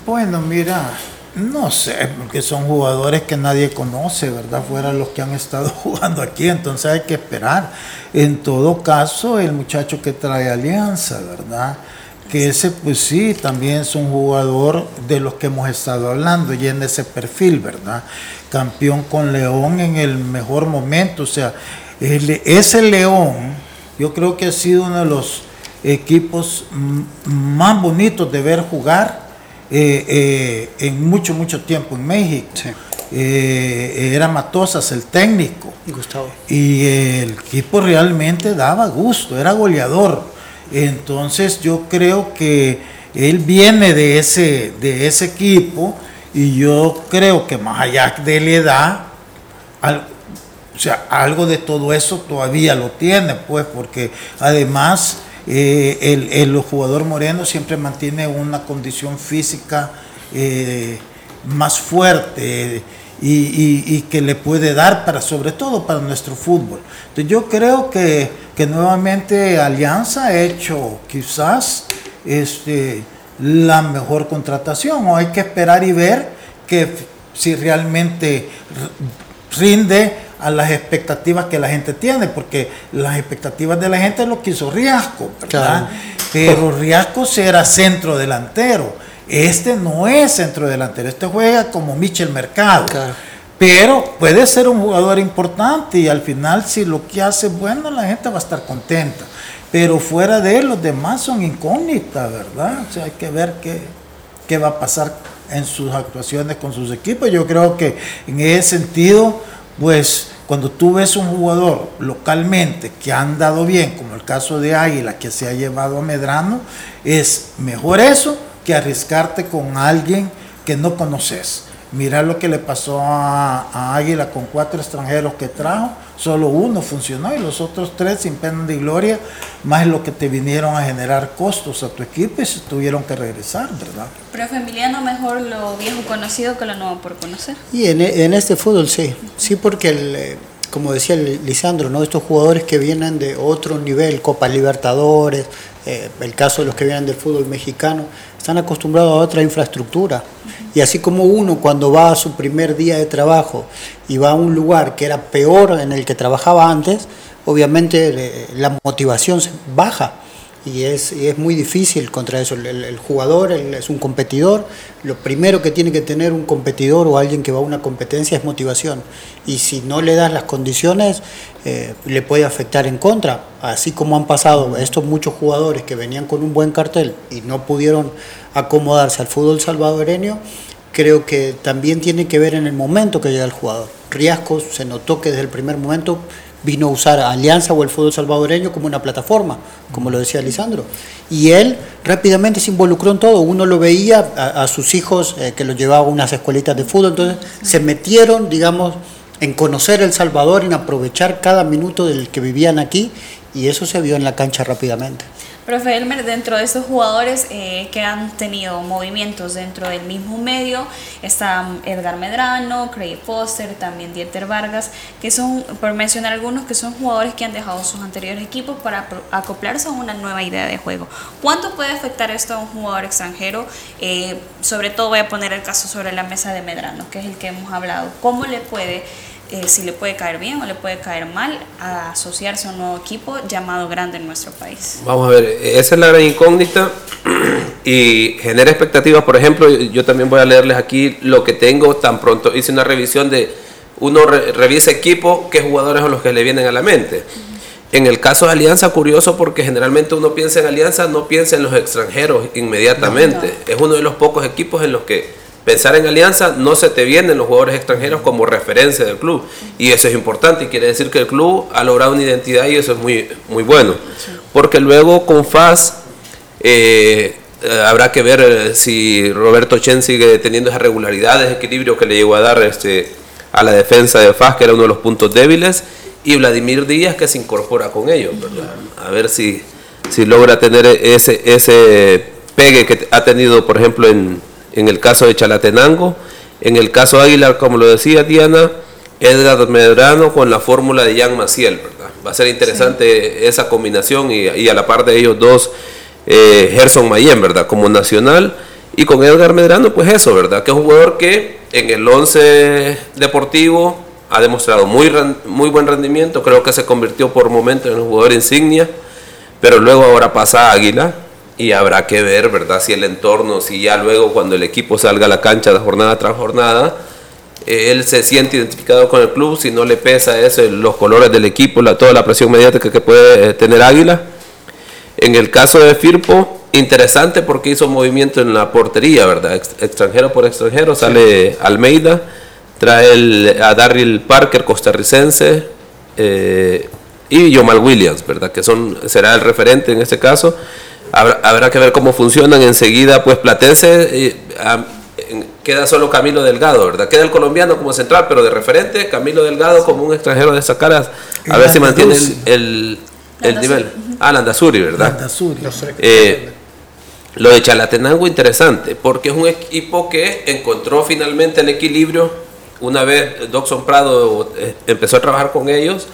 Bueno, mira, no sé, porque son jugadores que nadie conoce, ¿verdad? Fuera los que han estado jugando aquí, entonces hay que esperar. En todo caso, el muchacho que trae Alianza, ¿verdad? Que ese, pues sí, también es un jugador de los que hemos estado hablando y en ese perfil, ¿verdad? Campeón con León en el mejor momento, o sea, ese León, yo creo que ha sido uno de los equipos más bonitos de ver jugar eh, eh, en mucho, mucho tiempo en México. Eh, era Matosas el técnico. Y Gustavo. Y el equipo realmente daba gusto, era goleador. Entonces yo creo que él viene de ese, de ese equipo y yo creo que más allá de la edad, o sea, algo de todo eso todavía lo tiene, pues, porque además eh, el, jugador moreno siempre mantiene una condición física eh, más fuerte y, que le puede dar para, sobre todo para nuestro fútbol. Entonces yo creo que, nuevamente Alianza ha hecho quizás este, la mejor contratación o hay que esperar y ver que si realmente rinde a las expectativas que la gente tiene, porque las expectativas de la gente es lo que hizo Riasco, ¿verdad? Pero Riasco será centro delantero. Este no es centro delantero, este juega como Michel Mercado. Pero puede ser un jugador importante y al final si lo que hace es bueno, la gente va a estar contenta. Pero fuera de él, los demás son incógnitas, ¿verdad? O sea, hay que ver qué, qué va a pasar en sus actuaciones con sus equipos. Yo creo que en ese sentido pues cuando tú ves un jugador localmente que ha andado bien, como el caso de Águila que se ha llevado a Medrano, es mejor eso que arriesgarte con alguien que no conoces. Mira lo que le pasó a, Águila con cuatro extranjeros que trajo, solo uno funcionó y los otros tres sin pena de gloria, más lo que te vinieron a generar costos a tu equipo y se tuvieron que regresar, ¿verdad? Pero Emiliano, mejor lo viejo conocido que lo nuevo por conocer. Y en, este fútbol sí, sí porque como decía Lisandro, ¿no? estos jugadores que vienen de otro nivel, Copa Libertadores, eh, el caso de los que vienen del fútbol mexicano, están acostumbrados a otra infraestructura. Y así como uno cuando va a su primer día de trabajo y va a un lugar que era peor en el que trabajaba antes, obviamente eh, la motivación baja y es, es muy difícil contra eso. El, jugador es un competidor, lo primero que tiene que tener un competidor o alguien que va a una competencia es motivación. Y si no le das las condiciones, eh, le puede afectar en contra. Así como han pasado estos muchos jugadores que venían con un buen cartel y no pudieron acomodarse al fútbol salvadoreño, creo que también tiene que ver en el momento que llega el jugador. Riascos se notó que desde el primer momento vino a usar Alianza o el fútbol salvadoreño como una plataforma, como lo decía Lisandro. Y él rápidamente se involucró en todo. Uno lo veía a, sus hijos eh, que los llevaba a unas escuelitas de fútbol, entonces se metieron, digamos, en conocer El Salvador, en aprovechar cada minuto del que vivían aquí, y eso se vio en la cancha rápidamente. Profe Elmer, dentro de estos jugadores eh, que han tenido movimientos dentro del mismo medio, está Edgar Medrano, Craig Foster, también Dieter Vargas, que son, por mencionar algunos, que son jugadores que han dejado sus anteriores equipos para acoplarse a una nueva idea de juego. ¿Cuánto puede afectar esto a un jugador extranjero? Eh, sobre todo voy a poner el caso sobre la mesa de Medrano, que es el que hemos hablado. ¿Cómo le puede eh, si le puede caer bien o le puede caer mal a asociarse a un nuevo equipo llamado grande en nuestro país. Vamos a ver, esa es la gran incógnita y genera expectativas. Por ejemplo, yo también voy a leerles aquí lo que tengo tan pronto. Hice una revisión de, uno revisa equipo, qué jugadores son los que le vienen a la mente. En el caso de Alianza, curioso porque generalmente uno piensa en Alianza, no piensa en los extranjeros inmediatamente. Es uno de los pocos equipos en los que pensar en alianza, no se te vienen los jugadores extranjeros como referencia del club. Y eso es importante y quiere decir que el club ha logrado una identidad y eso es muy, muy bueno. Porque luego con FAS eh, eh, habrá que ver eh, si Roberto Chen sigue teniendo esa regularidad, ese equilibrio que le llegó a dar este, a la defensa de FAS, que era uno de los puntos débiles, y Vladimir Díaz que se incorpora con ellos. A ver si, si logra tener ese, ese pegue que ha tenido, por ejemplo, en en el caso de Chalatenango, en el caso Águila, como lo decía Diana, Edgar Medrano con la fórmula de Jan Maciel, ¿verdad? Va a ser interesante esa combinación y, a la par de ellos dos, eh, Gerson Mayen, ¿verdad? Como nacional. Y con Edgar Medrano, pues eso, ¿verdad? Que es un jugador que en el 11 deportivo ha demostrado muy, muy buen rendimiento, creo que se convirtió por momentos en un jugador insignia, pero luego ahora pasa a Águila, y habrá que ver, ¿verdad? Si el entorno, si ya luego cuando el equipo salga a la cancha de jornada tras jornada, él se siente identificado con el club, si no le pesa eso, los colores del equipo, la, toda la presión mediática que puede eh, tener Águila. En el caso de Firpo, interesante porque hizo movimiento en la portería, ¿verdad? extranjero por extranjero, sale Almeida, trae a Darryl Parker, costarricense, eh, y Yomal Williams, ¿verdad? Que son, será el referente en este caso. Habrá, que ver cómo funcionan enseguida, pues Platense eh, queda solo Camilo Delgado, ¿verdad? Queda el colombiano como central, pero de referente, Camilo Delgado como un extranjero de caras a ver si mantiene el, nivel. Ah, Landazuri, ¿verdad? Landazuri. Eh, lo de Chalatenango interesante, porque es un equipo que encontró finalmente el equilibrio una vez Doxon Prado eh, empezó a trabajar con ellos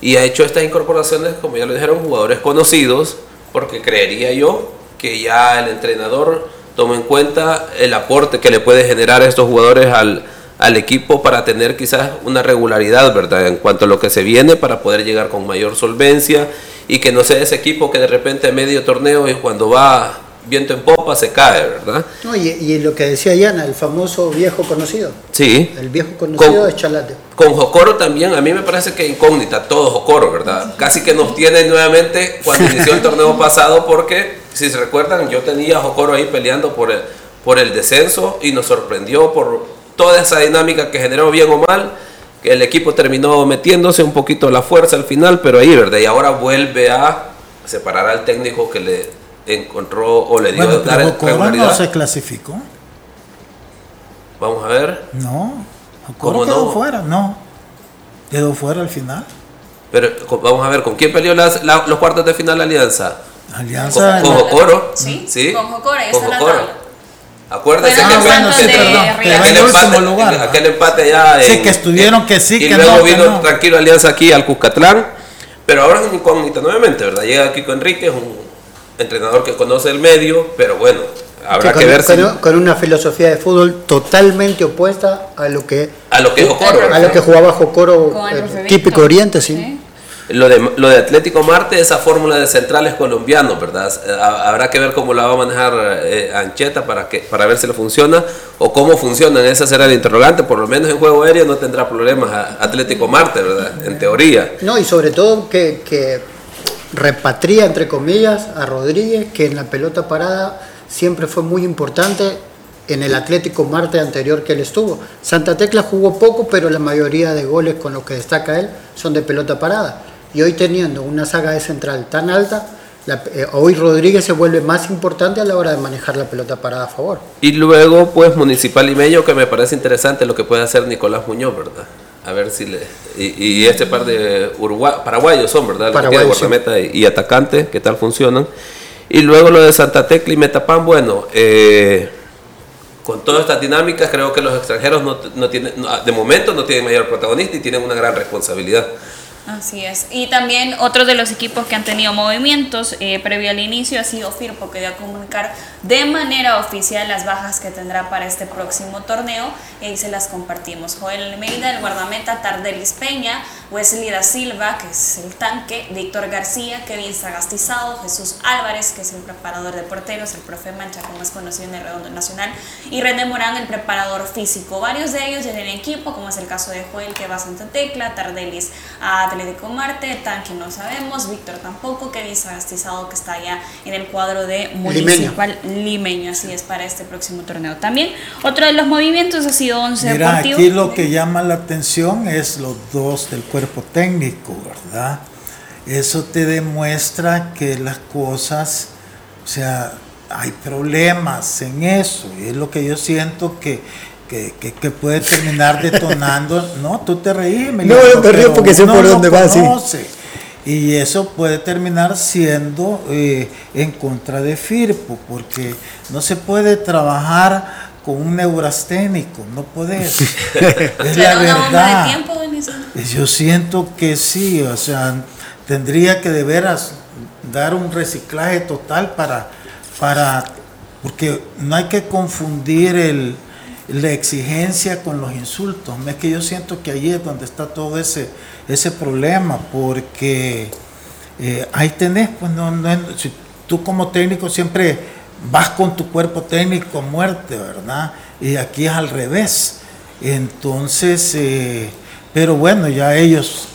y ha hecho estas incorporaciones, como ya lo dijeron, jugadores conocidos porque creería yo que ya el entrenador toma en cuenta el aporte que le puede generar a estos jugadores al, al equipo para tener quizás una regularidad, ¿verdad? En cuanto a lo que se viene, para poder llegar con mayor solvencia y que no sea ese equipo que de repente a medio torneo y cuando va viento en popa se cae, ¿verdad? No, y, lo que decía Yana, el famoso viejo conocido. Sí. El viejo conocido de Chalate. Con Jocoro también, a mí me parece que incógnita, todo Jocoro, ¿verdad? Casi que nos tiene nuevamente cuando inició el torneo pasado, porque si se recuerdan, yo tenía a Jocoro ahí peleando por el, por el descenso y nos sorprendió por toda esa dinámica que generó bien o mal. El equipo terminó metiéndose un poquito la fuerza al final, pero ahí, ¿verdad? Y ahora vuelve a separar al técnico que le encontró o le dio bueno, dar pero no se clasificó. Vamos a ver. No, ¿Cómo quedó fuera, no. Quedó fuera al final. Pero vamos a ver, ¿con quién peleó las, los cuartos de final la Alianza? Alianza. Con, Jocoro. Sí, sí, con Jocoro, la. Acuérdese Fueron que River. aquel, empate, último lugar, ¿no? aquel empate allá Sí, en- que estuvieron que sí, y que luego no, que vino no. tranquilo Alianza aquí al Cuscatlán pero ahora es un incógnita nuevamente verdad llega Kiko Enrique es un entrenador que conoce el medio pero bueno habrá que ver si con- con una filosofía de fútbol totalmente opuesta a lo que a lo que es Jocoro a lo que jugaba Jocoro Con el eh, típico. Oriente, sí. Lo de, lo de Atlético Marte, esa fórmula de centrales colombianos, ¿verdad? Ha- Habrá que ver cómo la va a manejar eh, Ancheta para, que, para ver si le funciona o cómo funcionan. Ese será el interrogante. Por lo menos en juego aéreo no tendrá problemas a- Atlético Marte, ¿verdad? En teoría. No, y sobre todo que, que repatria, entre comillas, a Rodríguez, que en la pelota parada siempre fue muy importante en el Atlético Marte anterior que él estuvo. Santa Tecla jugó poco, pero la mayoría de goles con los que destaca él son de pelota parada. Y hoy teniendo una saga de central tan alta, eh, hoy Rodríguez se vuelve más importante a la hora de manejar la pelota parada a favor. Y luego, pues, Municipal y Mello, que me parece interesante lo que puede hacer Nicolás Muñoz, ¿verdad? A ver si le. Y, y este par de Uruguay, paraguayos son, ¿verdad? Paraguayos, sí. y, y atacante, ¿qué tal funcionan? Y luego lo de Santa Tecla y Metapán, bueno, eh, con todas estas dinámicas, creo que los extranjeros no, no tienen, no, de momento no tienen mayor protagonista y tienen una gran responsabilidad. Así es. Y también otro de los equipos que han tenido movimientos eh, previo al inicio ha sido Firpo, que dio a comunicar de manera oficial las bajas que tendrá para este próximo torneo. Y ahí se las compartimos. Joel Almeida, el guardameta, Tardelis Peña, Wesley da Silva, que es el tanque, Víctor García, Kevin Sagastizado, Jesús Álvarez, que es el preparador de porteros, el profe Mancha, como es conocido en el Redondo Nacional, y René Morán, el preparador físico. Varios de ellos ya tienen equipo, como es el caso de Joel, que va a Santa Tecla, Tardelis a Atlético Marte, Tanque no sabemos, Víctor tampoco, Kevin Sagastizado, que está allá en el cuadro de Municipal Limeño, así es para este próximo torneo. También otro de los movimientos ha sido 11 Mira, Deportivo. aquí lo que llama la atención es los dos del cuerpo técnico, ¿verdad? Eso te demuestra que las cosas, o sea, hay problemas en eso. Y es lo que yo siento que, que, que- que puede terminar detonando. No, tú te reís, Emiliano, No, me río porque sé por dónde va, sí. Y eso puede terminar siendo eh, en contra de Firpo, porque no se puede trabajar con un neurasténico, no puedes. es ¿Será la bomba de verdad. tiempo? Yo siento que sí, o sea, tendría que de veras dar un reciclaje total para, para porque no hay que confundir el, la exigencia con los insultos. Es que yo siento que ahí es donde está todo ese, ese problema, porque eh, ahí tenés, pues no, no si tú como técnico siempre vas con tu cuerpo técnico a muerte, ¿verdad? Y aquí es al revés. Entonces, eh, pero bueno, ya ellos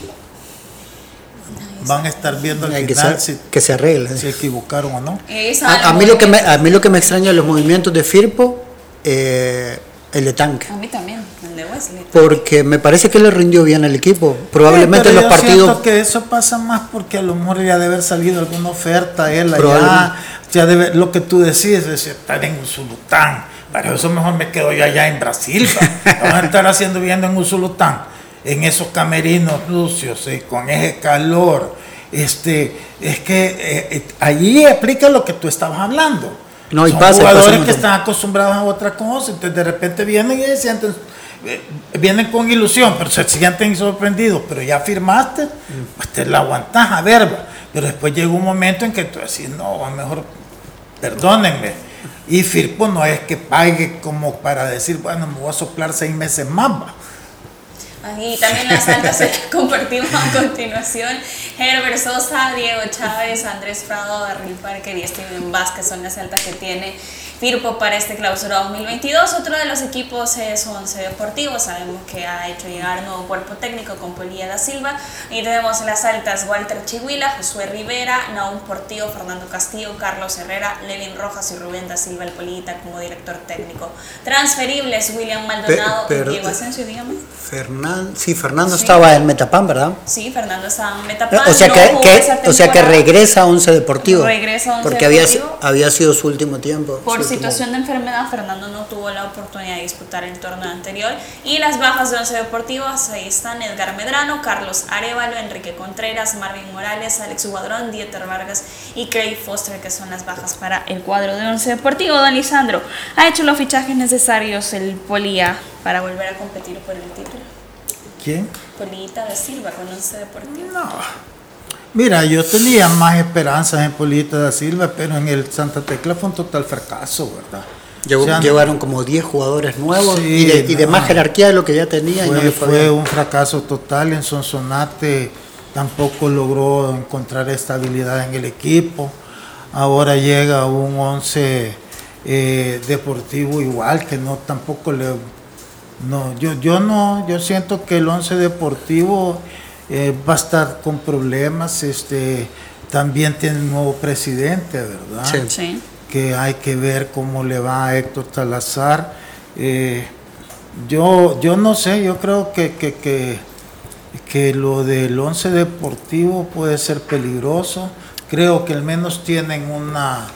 van a estar viendo al que, final se, si que se arregle. se equivocaron o no. A, a mí lo que me, a mí lo que me extraña de los movimientos de Firpo, eh, el de tanque. A mí también, el de Wesley. Porque me parece que le rindió bien al equipo. Probablemente en pero los yo partidos. que eso pasa más porque a lo mejor ya debe haber salido alguna oferta él allá. Debe, lo que tú decís es estar en Usulután. Para eso mejor me quedo yo allá en Brasil. va. Vamos a estar haciendo viendo en Usulután. En esos camerinos lucios, eh, con ese calor. Este, es que eh, eh, allí aplica lo que tú estabas hablando. No, y Son pasa, jugadores pasa un que están acostumbrados a otra cosa, entonces de repente vienen y se sienten, vienen con ilusión, pero se sienten sorprendidos, pero ya firmaste, pues te la aguantas a ver, va. pero después llega un momento en que tú decís, no, a mejor, perdónenme, y Firpo no es que pague como para decir, bueno, me voy a soplar seis meses más, va. Y también las altas que compartimos a continuación. Herbert Sosa, Diego Chávez, Andrés Prado, Darryl Parker y Steven Vázquez son las altas que tiene Firpo para este clausura 2022. Otro de los equipos es Once Deportivo. Sabemos que ha hecho llegar nuevo cuerpo técnico con Polilla da Silva. Y tenemos las altas Walter Chihuila, Josué Rivera, Naum Portillo, Fernando Castillo, Carlos Herrera, Levin Rojas y Rubén da Silva, el Polillita como director técnico. Transferibles, William Maldonado Pe- y Diego Asensio, dígame. Sí, Fernando Sí. estaba en Metapán, ¿verdad? Sí, Fernando estaba en Metapán. O sea, no que, que- o sea que regresa a Once Deportivo. Regresa a Once porque había, Deportivo. había sido su último tiempo. Por situación de enfermedad, Fernando no tuvo la oportunidad de disputar el torneo anterior. Y las bajas de Once Deportivos, ahí están Edgar Medrano, Carlos Arevalo, Enrique Contreras, Marvin Morales, Alex Guadrón, Dieter Vargas y Craig Foster, que son las bajas para el cuadro de Once Deportivo. Don Lisandro, ¿ha hecho los fichajes necesarios el Polía para volver a competir por el título? ¿Quién? Polita de Silva con Once Deportivo. No. Mira, yo tenía más esperanzas en Polita da Silva, pero en el Santa Tecla fue un total fracaso, ¿verdad? Llevó- O sea, llevaron como 10 jugadores nuevos Sí, y, de, y de no. más jerarquía de lo que ya tenía. y no fue, fue fue un fracaso total en Sonsonate, tampoco logró encontrar estabilidad en el equipo. Ahora llega un 11 eh, deportivo igual, que no tampoco le... No, yo, yo no, yo siento que el 11 deportivo eh, va a estar con problemas, este, también tiene un nuevo presidente, ¿verdad? Sí. Sí. que hay que ver cómo le va a Héctor Salazar. Eh, yo, yo no sé, yo creo que, que, que, que lo del once deportivo puede ser peligroso. Creo que al menos tienen una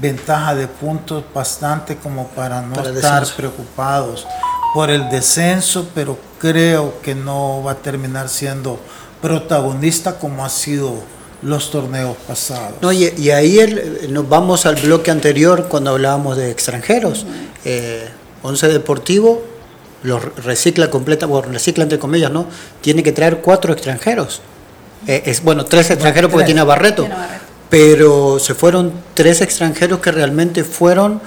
ventaja de puntos bastante como para no Para estar descenso. preocupados por el descenso, pero creo que no va a terminar siendo protagonista como ha sido los torneos pasados. No, y, y ahí el- nos vamos al bloque anterior cuando hablábamos de extranjeros. Eh, Once Deportivo los recicla completa, bueno, recicla entre comillas, ¿no? Tiene que traer cuatro extranjeros. Eh, es bueno, tres extranjeros porque tres. tiene a Barreto. Tiene a Barreto. Pero se fueron tres extranjeros que realmente fueron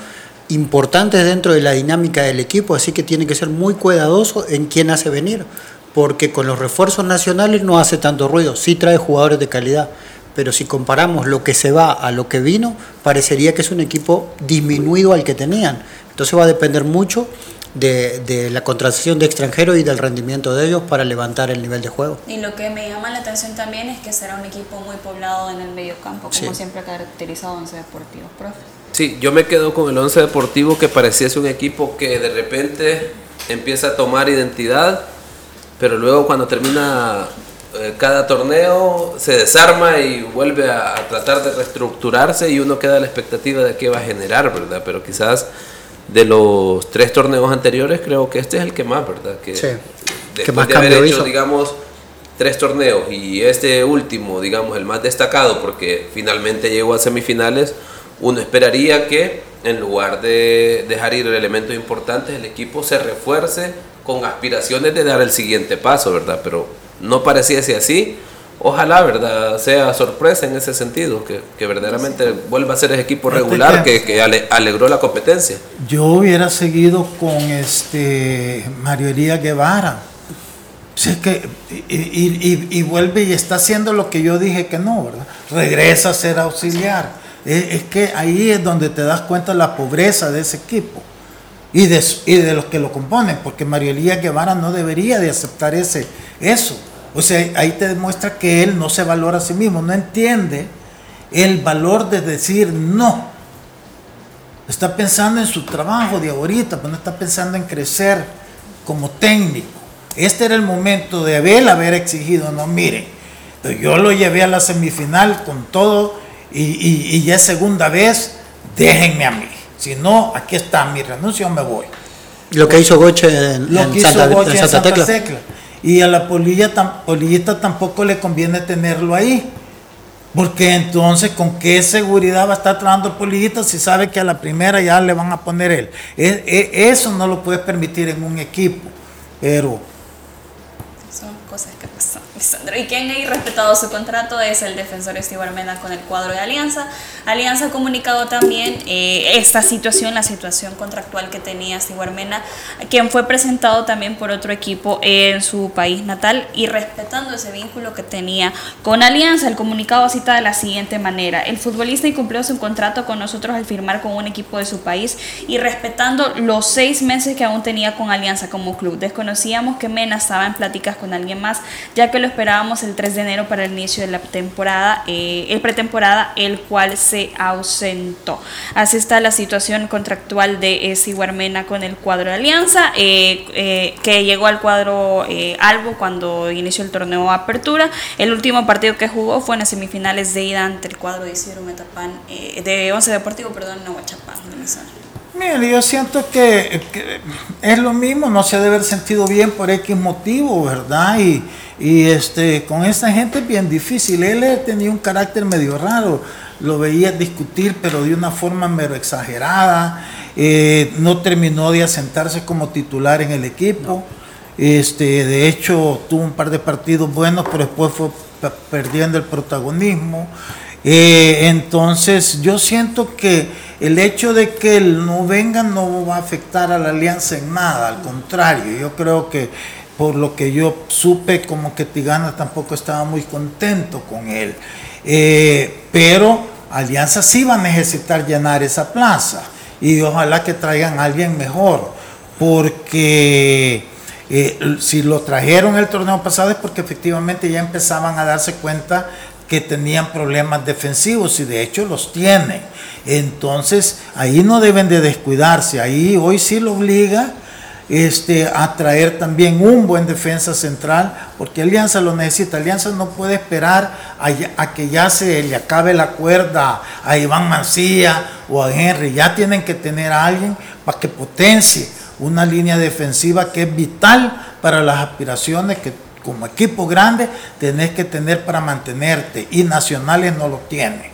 importantes dentro de la dinámica del equipo, así que tiene que ser muy cuidadoso en quién hace venir, porque con los refuerzos nacionales no hace tanto ruido, sí trae jugadores de calidad, pero si comparamos lo que se va a lo que vino, parecería que es un equipo disminuido al que tenían. Entonces va a depender mucho de, de la contratación de extranjeros y del rendimiento de ellos para levantar el nivel de juego. Y lo que me llama la atención también es que será un equipo muy poblado en el medio campo, como Sí. siempre ha caracterizado Once Deportivo, profe. Sí, yo me quedo con el Once Deportivo que pareciese un equipo que de repente empieza a tomar identidad, pero luego cuando termina eh, cada torneo se desarma y vuelve a, a tratar de reestructurarse y uno queda a la expectativa de qué va a generar, ¿verdad? Pero quizás de los tres torneos anteriores creo que este es el que más, ¿verdad? Que, Sí, después que más de haber hecho, hizo. digamos, tres torneos y este último, digamos, el más destacado porque finalmente llegó a semifinales, uno esperaría que en lugar de dejar ir elementos importantes, el equipo se refuerce con aspiraciones de dar el siguiente paso, ¿verdad? Pero no pareciese así. Ojalá, ¿verdad? Sea sorpresa en ese sentido, que, que verdaderamente vuelva a ser ese equipo regular que- que, que ale- alegró la competencia. Yo hubiera seguido con este Mario Elías Guevara. Es que, y, y- y- y vuelve y está haciendo lo que yo dije que no, ¿verdad? Regresa a ser auxiliar. Es, que ahí es donde te das cuenta la pobreza de ese equipo y de, y de los que lo componen, porque Mario Elías Guevara no debería de aceptar ese, eso. O sea, ahí te demuestra que él no se valora a sí mismo, no entiende el valor de decir no. Está pensando en su trabajo de ahorita, pero no está pensando en crecer como técnico. Este era el momento de Abel haber exigido, no, miren, yo lo llevé a la semifinal con todo y, y- y ya es segunda vez, déjenme a mí. Si no, aquí está mi renuncia o me voy. Lo que hizo Goche en, Lo en que hizo Santa, Goche en en Santa Tecla. Tecla. Y a la polilla, tam- polillita tampoco le conviene tenerlo ahí. Porque entonces, ¿con qué seguridad va a estar trabajando el polillita si sabe que a la primera ya le van a poner él? E- e- eso no lo puedes permitir en un equipo. Pero Son cosas que Lisandro. Y quien ha respetado su contrato es el defensor Steve Armena con el cuadro de Alianza. Alianza ha comunicado también eh, esta situación, la situación contractual que tenía Steve Armena, quien fue presentado también por otro equipo en su país natal y respetando ese vínculo que tenía con Alianza. El comunicado cita de la siguiente manera: El futbolista incumplió su contrato con nosotros al firmar con un equipo de su país y respetando los seis meses que aún tenía con Alianza como club. Desconocíamos que Mena estaba en pláticas con alguien más, ya que lo esperábamos el 3 de enero para el inicio de la temporada, eh, el pretemporada, el cual se ausentó. Así está la situación contractual de Sigur Mena con el cuadro de Alianza, eh, eh, que llegó al cuadro eh, Albo cuando inició el torneo Apertura. El último partido que jugó fue en las semifinales de ida ante el cuadro de Isidro Metapán, eh, de Once Deportivo, perdón, Venezuela. Mire, yo siento que, que es lo mismo, no se debe haber sentido bien por X motivo, ¿verdad? Y, y este, con esta gente es bien difícil. Él tenía un carácter medio raro, lo veía discutir, pero de una forma mero exagerada. Eh, no terminó de asentarse como titular en el equipo. Este, de hecho, tuvo un par de partidos buenos, pero después fue perdiendo el protagonismo. Eh, entonces, yo siento que el hecho de que él no venga no va a afectar a la alianza en nada, al contrario, yo creo que por lo que yo supe, como que Tigana tampoco estaba muy contento con él. Eh, pero Alianza sí va a necesitar llenar esa plaza y ojalá que traigan a alguien mejor, porque eh, si lo trajeron el torneo pasado es porque efectivamente ya empezaban a darse cuenta que tenían problemas defensivos y de hecho los tienen. Entonces ahí no deben de descuidarse, ahí hoy sí lo obliga este, a traer también un buen defensa central, porque Alianza lo necesita. Alianza no puede esperar a, que ya se le acabe la cuerda a Iván Mancía o a Henry. Ya tienen que tener a alguien para que potencie una línea defensiva que es vital para las aspiraciones que como equipo grande tenés que tener para mantenerte y Nacionales no lo tiene.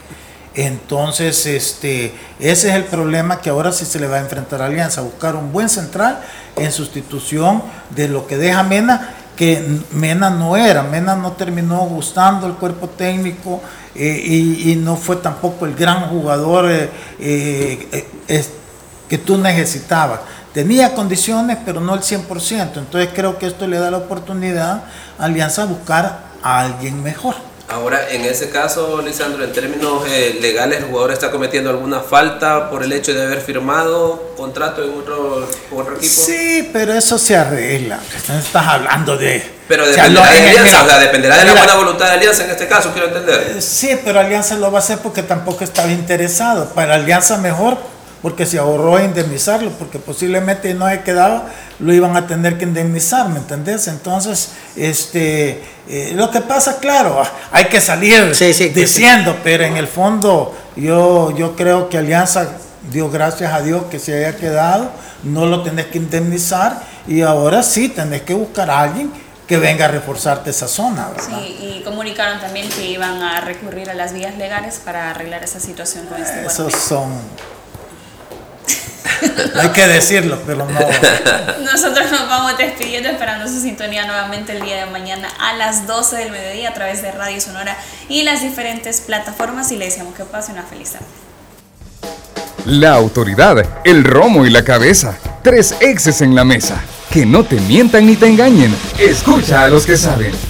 Entonces, este, ese es el problema que ahora sí se le va a enfrentar a Alianza, buscar un buen central en sustitución de lo que deja Mena, que Mena no era, Mena no terminó gustando el cuerpo técnico eh, y, no fue tampoco el gran jugador eh, eh, que tú necesitabas. Tenía condiciones, pero no el 100%. Entonces creo que esto le da la oportunidad a Alianza a buscar a alguien mejor. Ahora, en ese caso, Lisandro, en términos eh, legales, ¿el jugador está cometiendo alguna falta por el hecho de haber firmado contrato en otro, equipo? Sí, pero eso se arregla. Estás hablando de... Pero dependerá de Alianza, o sea, dependerá de la buena voluntad de Alianza en este caso, quiero entender. Eh, sí, pero Alianza lo va a hacer porque tampoco estaba interesado. Para Alianza mejor porque se ahorró a indemnizarlo, porque posiblemente no he quedado, lo iban a tener que indemnizar, ¿me entendés? Entonces, este, eh, lo que pasa, claro, hay que salir diciendo, pero en el fondo yo, yo creo que Alianza dio gracias a Dios que se haya quedado, no lo tenés que indemnizar y ahora sí tenés que buscar a alguien que venga a reforzarte esa zona. Sí, y comunicaron también que iban a recurrir a las vías legales para arreglar esa situación con este Esos son hay que decirlo, pero no. Nosotros nos vamos despidiendo esperando su sintonía nuevamente el día de mañana a las 12 del mediodía a través de Radio Sonora y las diferentes plataformas y le deseamos que pase una feliz tarde. La autoridad, el romo y la cabeza. Tres exes en la mesa. Que no te mientan ni te engañen. Escucha a los que saben